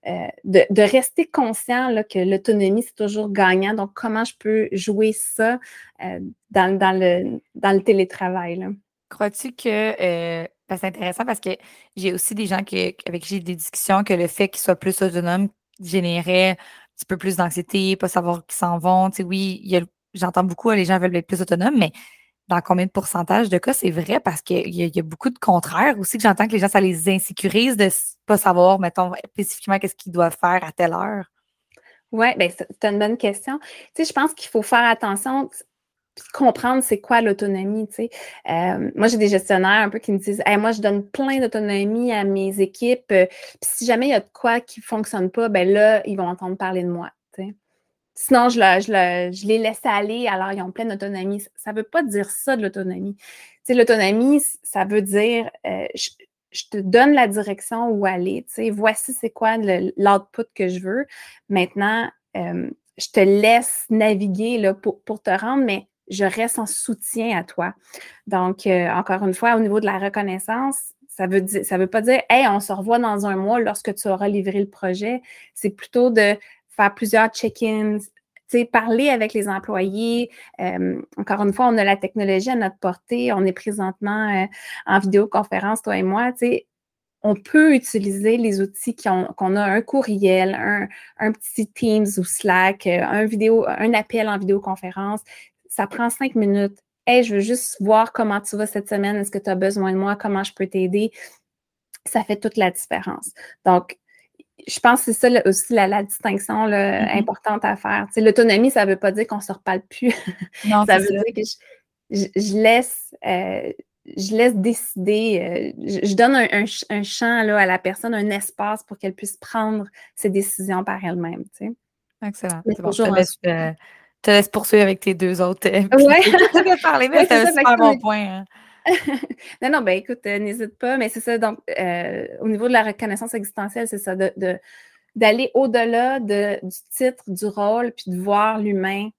euh, de, rester conscient que l'autonomie, c'est toujours gagnant. Donc, comment je peux jouer ça euh, dans, le, télétravail? Crois-tu que c'est intéressant parce que j'ai aussi des gens avec qui j'ai des discussions que le fait qu'ils soient plus autonomes générait un petit peu plus d'anxiété, pas savoir qui s'en vont. Tu sais, oui, j'entends beaucoup, les gens veulent être plus autonomes, mais dans combien de pourcentage de cas c'est vrai parce qu'il y, a beaucoup de contraires aussi que j'entends que les gens, ça les insécurise de ne pas savoir, mettons, spécifiquement qu'est-ce qu'ils doivent faire à telle heure. Oui, bien, c'est une bonne question. Tu sais, je pense qu'il faut faire attention, comprendre c'est quoi l'autonomie, tu sais. Euh, moi, j'ai des gestionnaires un peu qui me disent moi, je donne plein d'autonomie à mes équipes, euh, puis si jamais il y a de quoi qui ne fonctionne pas, ben là, ils vont entendre parler de moi, tu sais. Sinon, je, les laisse aller, alors ils ont pleine autonomie. Ça ne veut pas dire ça de l'autonomie. L'autonomie, ça veut dire euh, je, te donne la direction où aller. Voici c'est quoi l'output que je veux. Maintenant, euh, je te laisse naviguer là, pour, te rendre, mais je reste en soutien à toi. Donc, euh, encore une fois, au niveau de la reconnaissance, ça veut ça veut pas dire, hey, on se revoit dans un mois lorsque tu auras livré le projet. C'est plutôt de faire plusieurs check-ins, parler avec les employés. Euh, encore une fois, on a la technologie à notre portée. On est présentement euh, en vidéoconférence, toi et moi. On peut utiliser les outils qu'on a, un courriel, un, petit Teams ou Slack, euh, un, vidéo, un appel en vidéoconférence. Ça prend cinq minutes. Hey, je veux juste voir comment tu vas cette semaine. Est-ce que tu as besoin de moi? Comment je peux t'aider? Ça fait toute la différence. Donc, je pense que c'est ça aussi la, distinction mm-hmm. importante à faire. L'autonomie, ça ne veut pas dire qu'on ne se reparle plus. Non, ça veut dire que je, laisse, euh, je laisse décider, euh, je, donne un, champ là, à la personne, un espace pour qu'elle puisse prendre ses décisions par elle-même. Excellent. Bon, je euh, te laisse, poursuivre avec tes deux autres. Oui. tu parler, mais c'est un super bon point. Hein. Non, non, ben écoute, euh, n'hésite pas, mais c'est ça. Donc, euh, au niveau de la reconnaissance existentielle, c'est ça, de, d'aller au-delà de, du titre, du rôle, puis de voir l'humain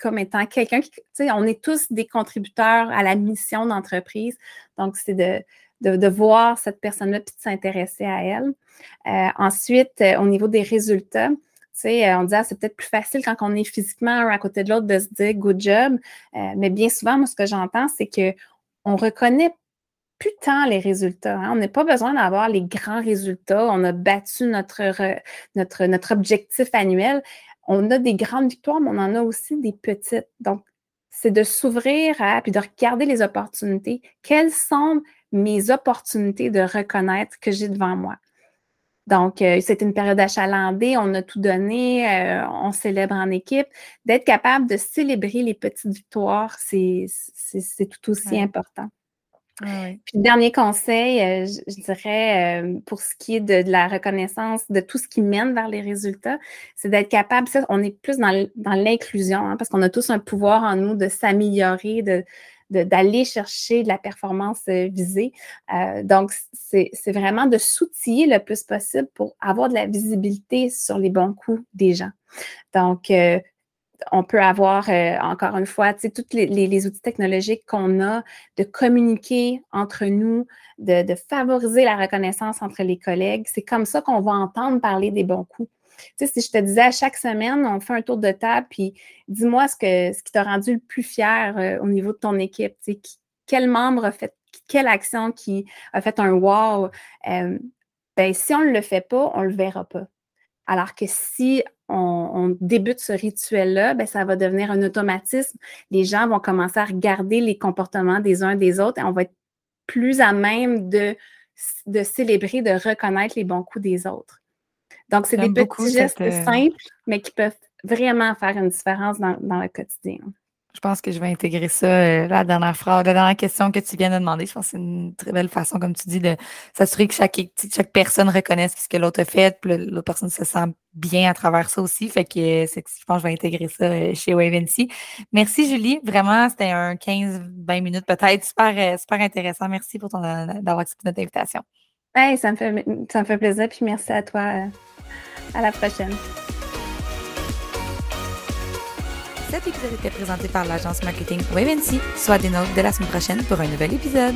comme étant quelqu'un qui, tu sais, on est tous des contributeurs à la mission d'entreprise. Donc, c'est de, voir cette personne-là puis de s'intéresser à elle. Euh, ensuite, au niveau des résultats, tu sais, on dit, ah, c'est peut-être plus facile quand on est physiquement à côté de l'autre de se dire good job. mais bien souvent, moi, ce que j'entends, c'est que on reconnaît plus tant les résultats. Hein. On n'a pas besoin d'avoir les grands résultats. On a battu notre, notre, notre objectif annuel. On a des grandes victoires, mais on en a aussi des petites. Donc, c'est de s'ouvrir à, puis de regarder les opportunités. Quelles sont mes opportunités de reconnaître que j'ai devant moi? Donc, euh, c'est une période achalandée, on a tout donné, euh, on célèbre en équipe. D'être capable de célébrer les petites victoires, c'est tout aussi important. Puis, dernier conseil, euh, je, dirais, pour ce qui est de, la reconnaissance de tout ce qui mène vers les résultats, c'est d'être capable, ça, on est plus dans l'inclusion, hein, parce qu'on a tous un pouvoir en nous de s'améliorer, de, d'aller chercher de la performance euh, visée. Euh, donc, c'est vraiment de s'outiller le plus possible pour avoir de la visibilité sur les bons coups des gens. Donc, euh, on peut avoir, encore une fois, tous les, les, outils technologiques qu'on a de communiquer entre nous, de, de, favoriser la reconnaissance entre les collègues. C'est comme ça qu'on va entendre parler des bons coups. Tu sais, si je te disais à chaque semaine, on fait un tour de table, puis dis-moi ce, que, ce qui t'a rendu le plus fier euh, au niveau de ton équipe. Tu sais, quel membre a fait quelle action qui a fait un wow. Euh, ben, si on ne le fait pas, on ne le verra pas. Alors que si on, débute ce rituel-là, ben, ça va devenir un automatisme. Les gens vont commencer à regarder les comportements des uns des autres et on va être plus à même de, de célébrer, de reconnaître les bons coups des autres. Donc, c'est des petits gestes euh, simples, mais qui peuvent vraiment faire une différence dans, dans le quotidien. Je pense que je vais intégrer ça, euh, la dernière phrase, la dernière question que tu viens de demander. Je pense que c'est une très belle façon, comme tu dis, de s'assurer que chaque, chaque personne reconnaisse ce que l'autre a fait, puis l'autre personne se sent bien à travers ça aussi. Fait que je pense que je vais intégrer ça euh, chez WaveNC. Merci, Julie. Vraiment, c'était un 15-20 minutes peut-être. Super, euh, super intéressant. Merci pour ton d'avoir accepté notre invitation. Hey, ça me fait ça me fait plaisir, puis merci à toi. À la prochaine. Cet épisode était présenté par l'agence marketing WebNC. Soit des notes de la semaine prochaine pour un nouvel épisode.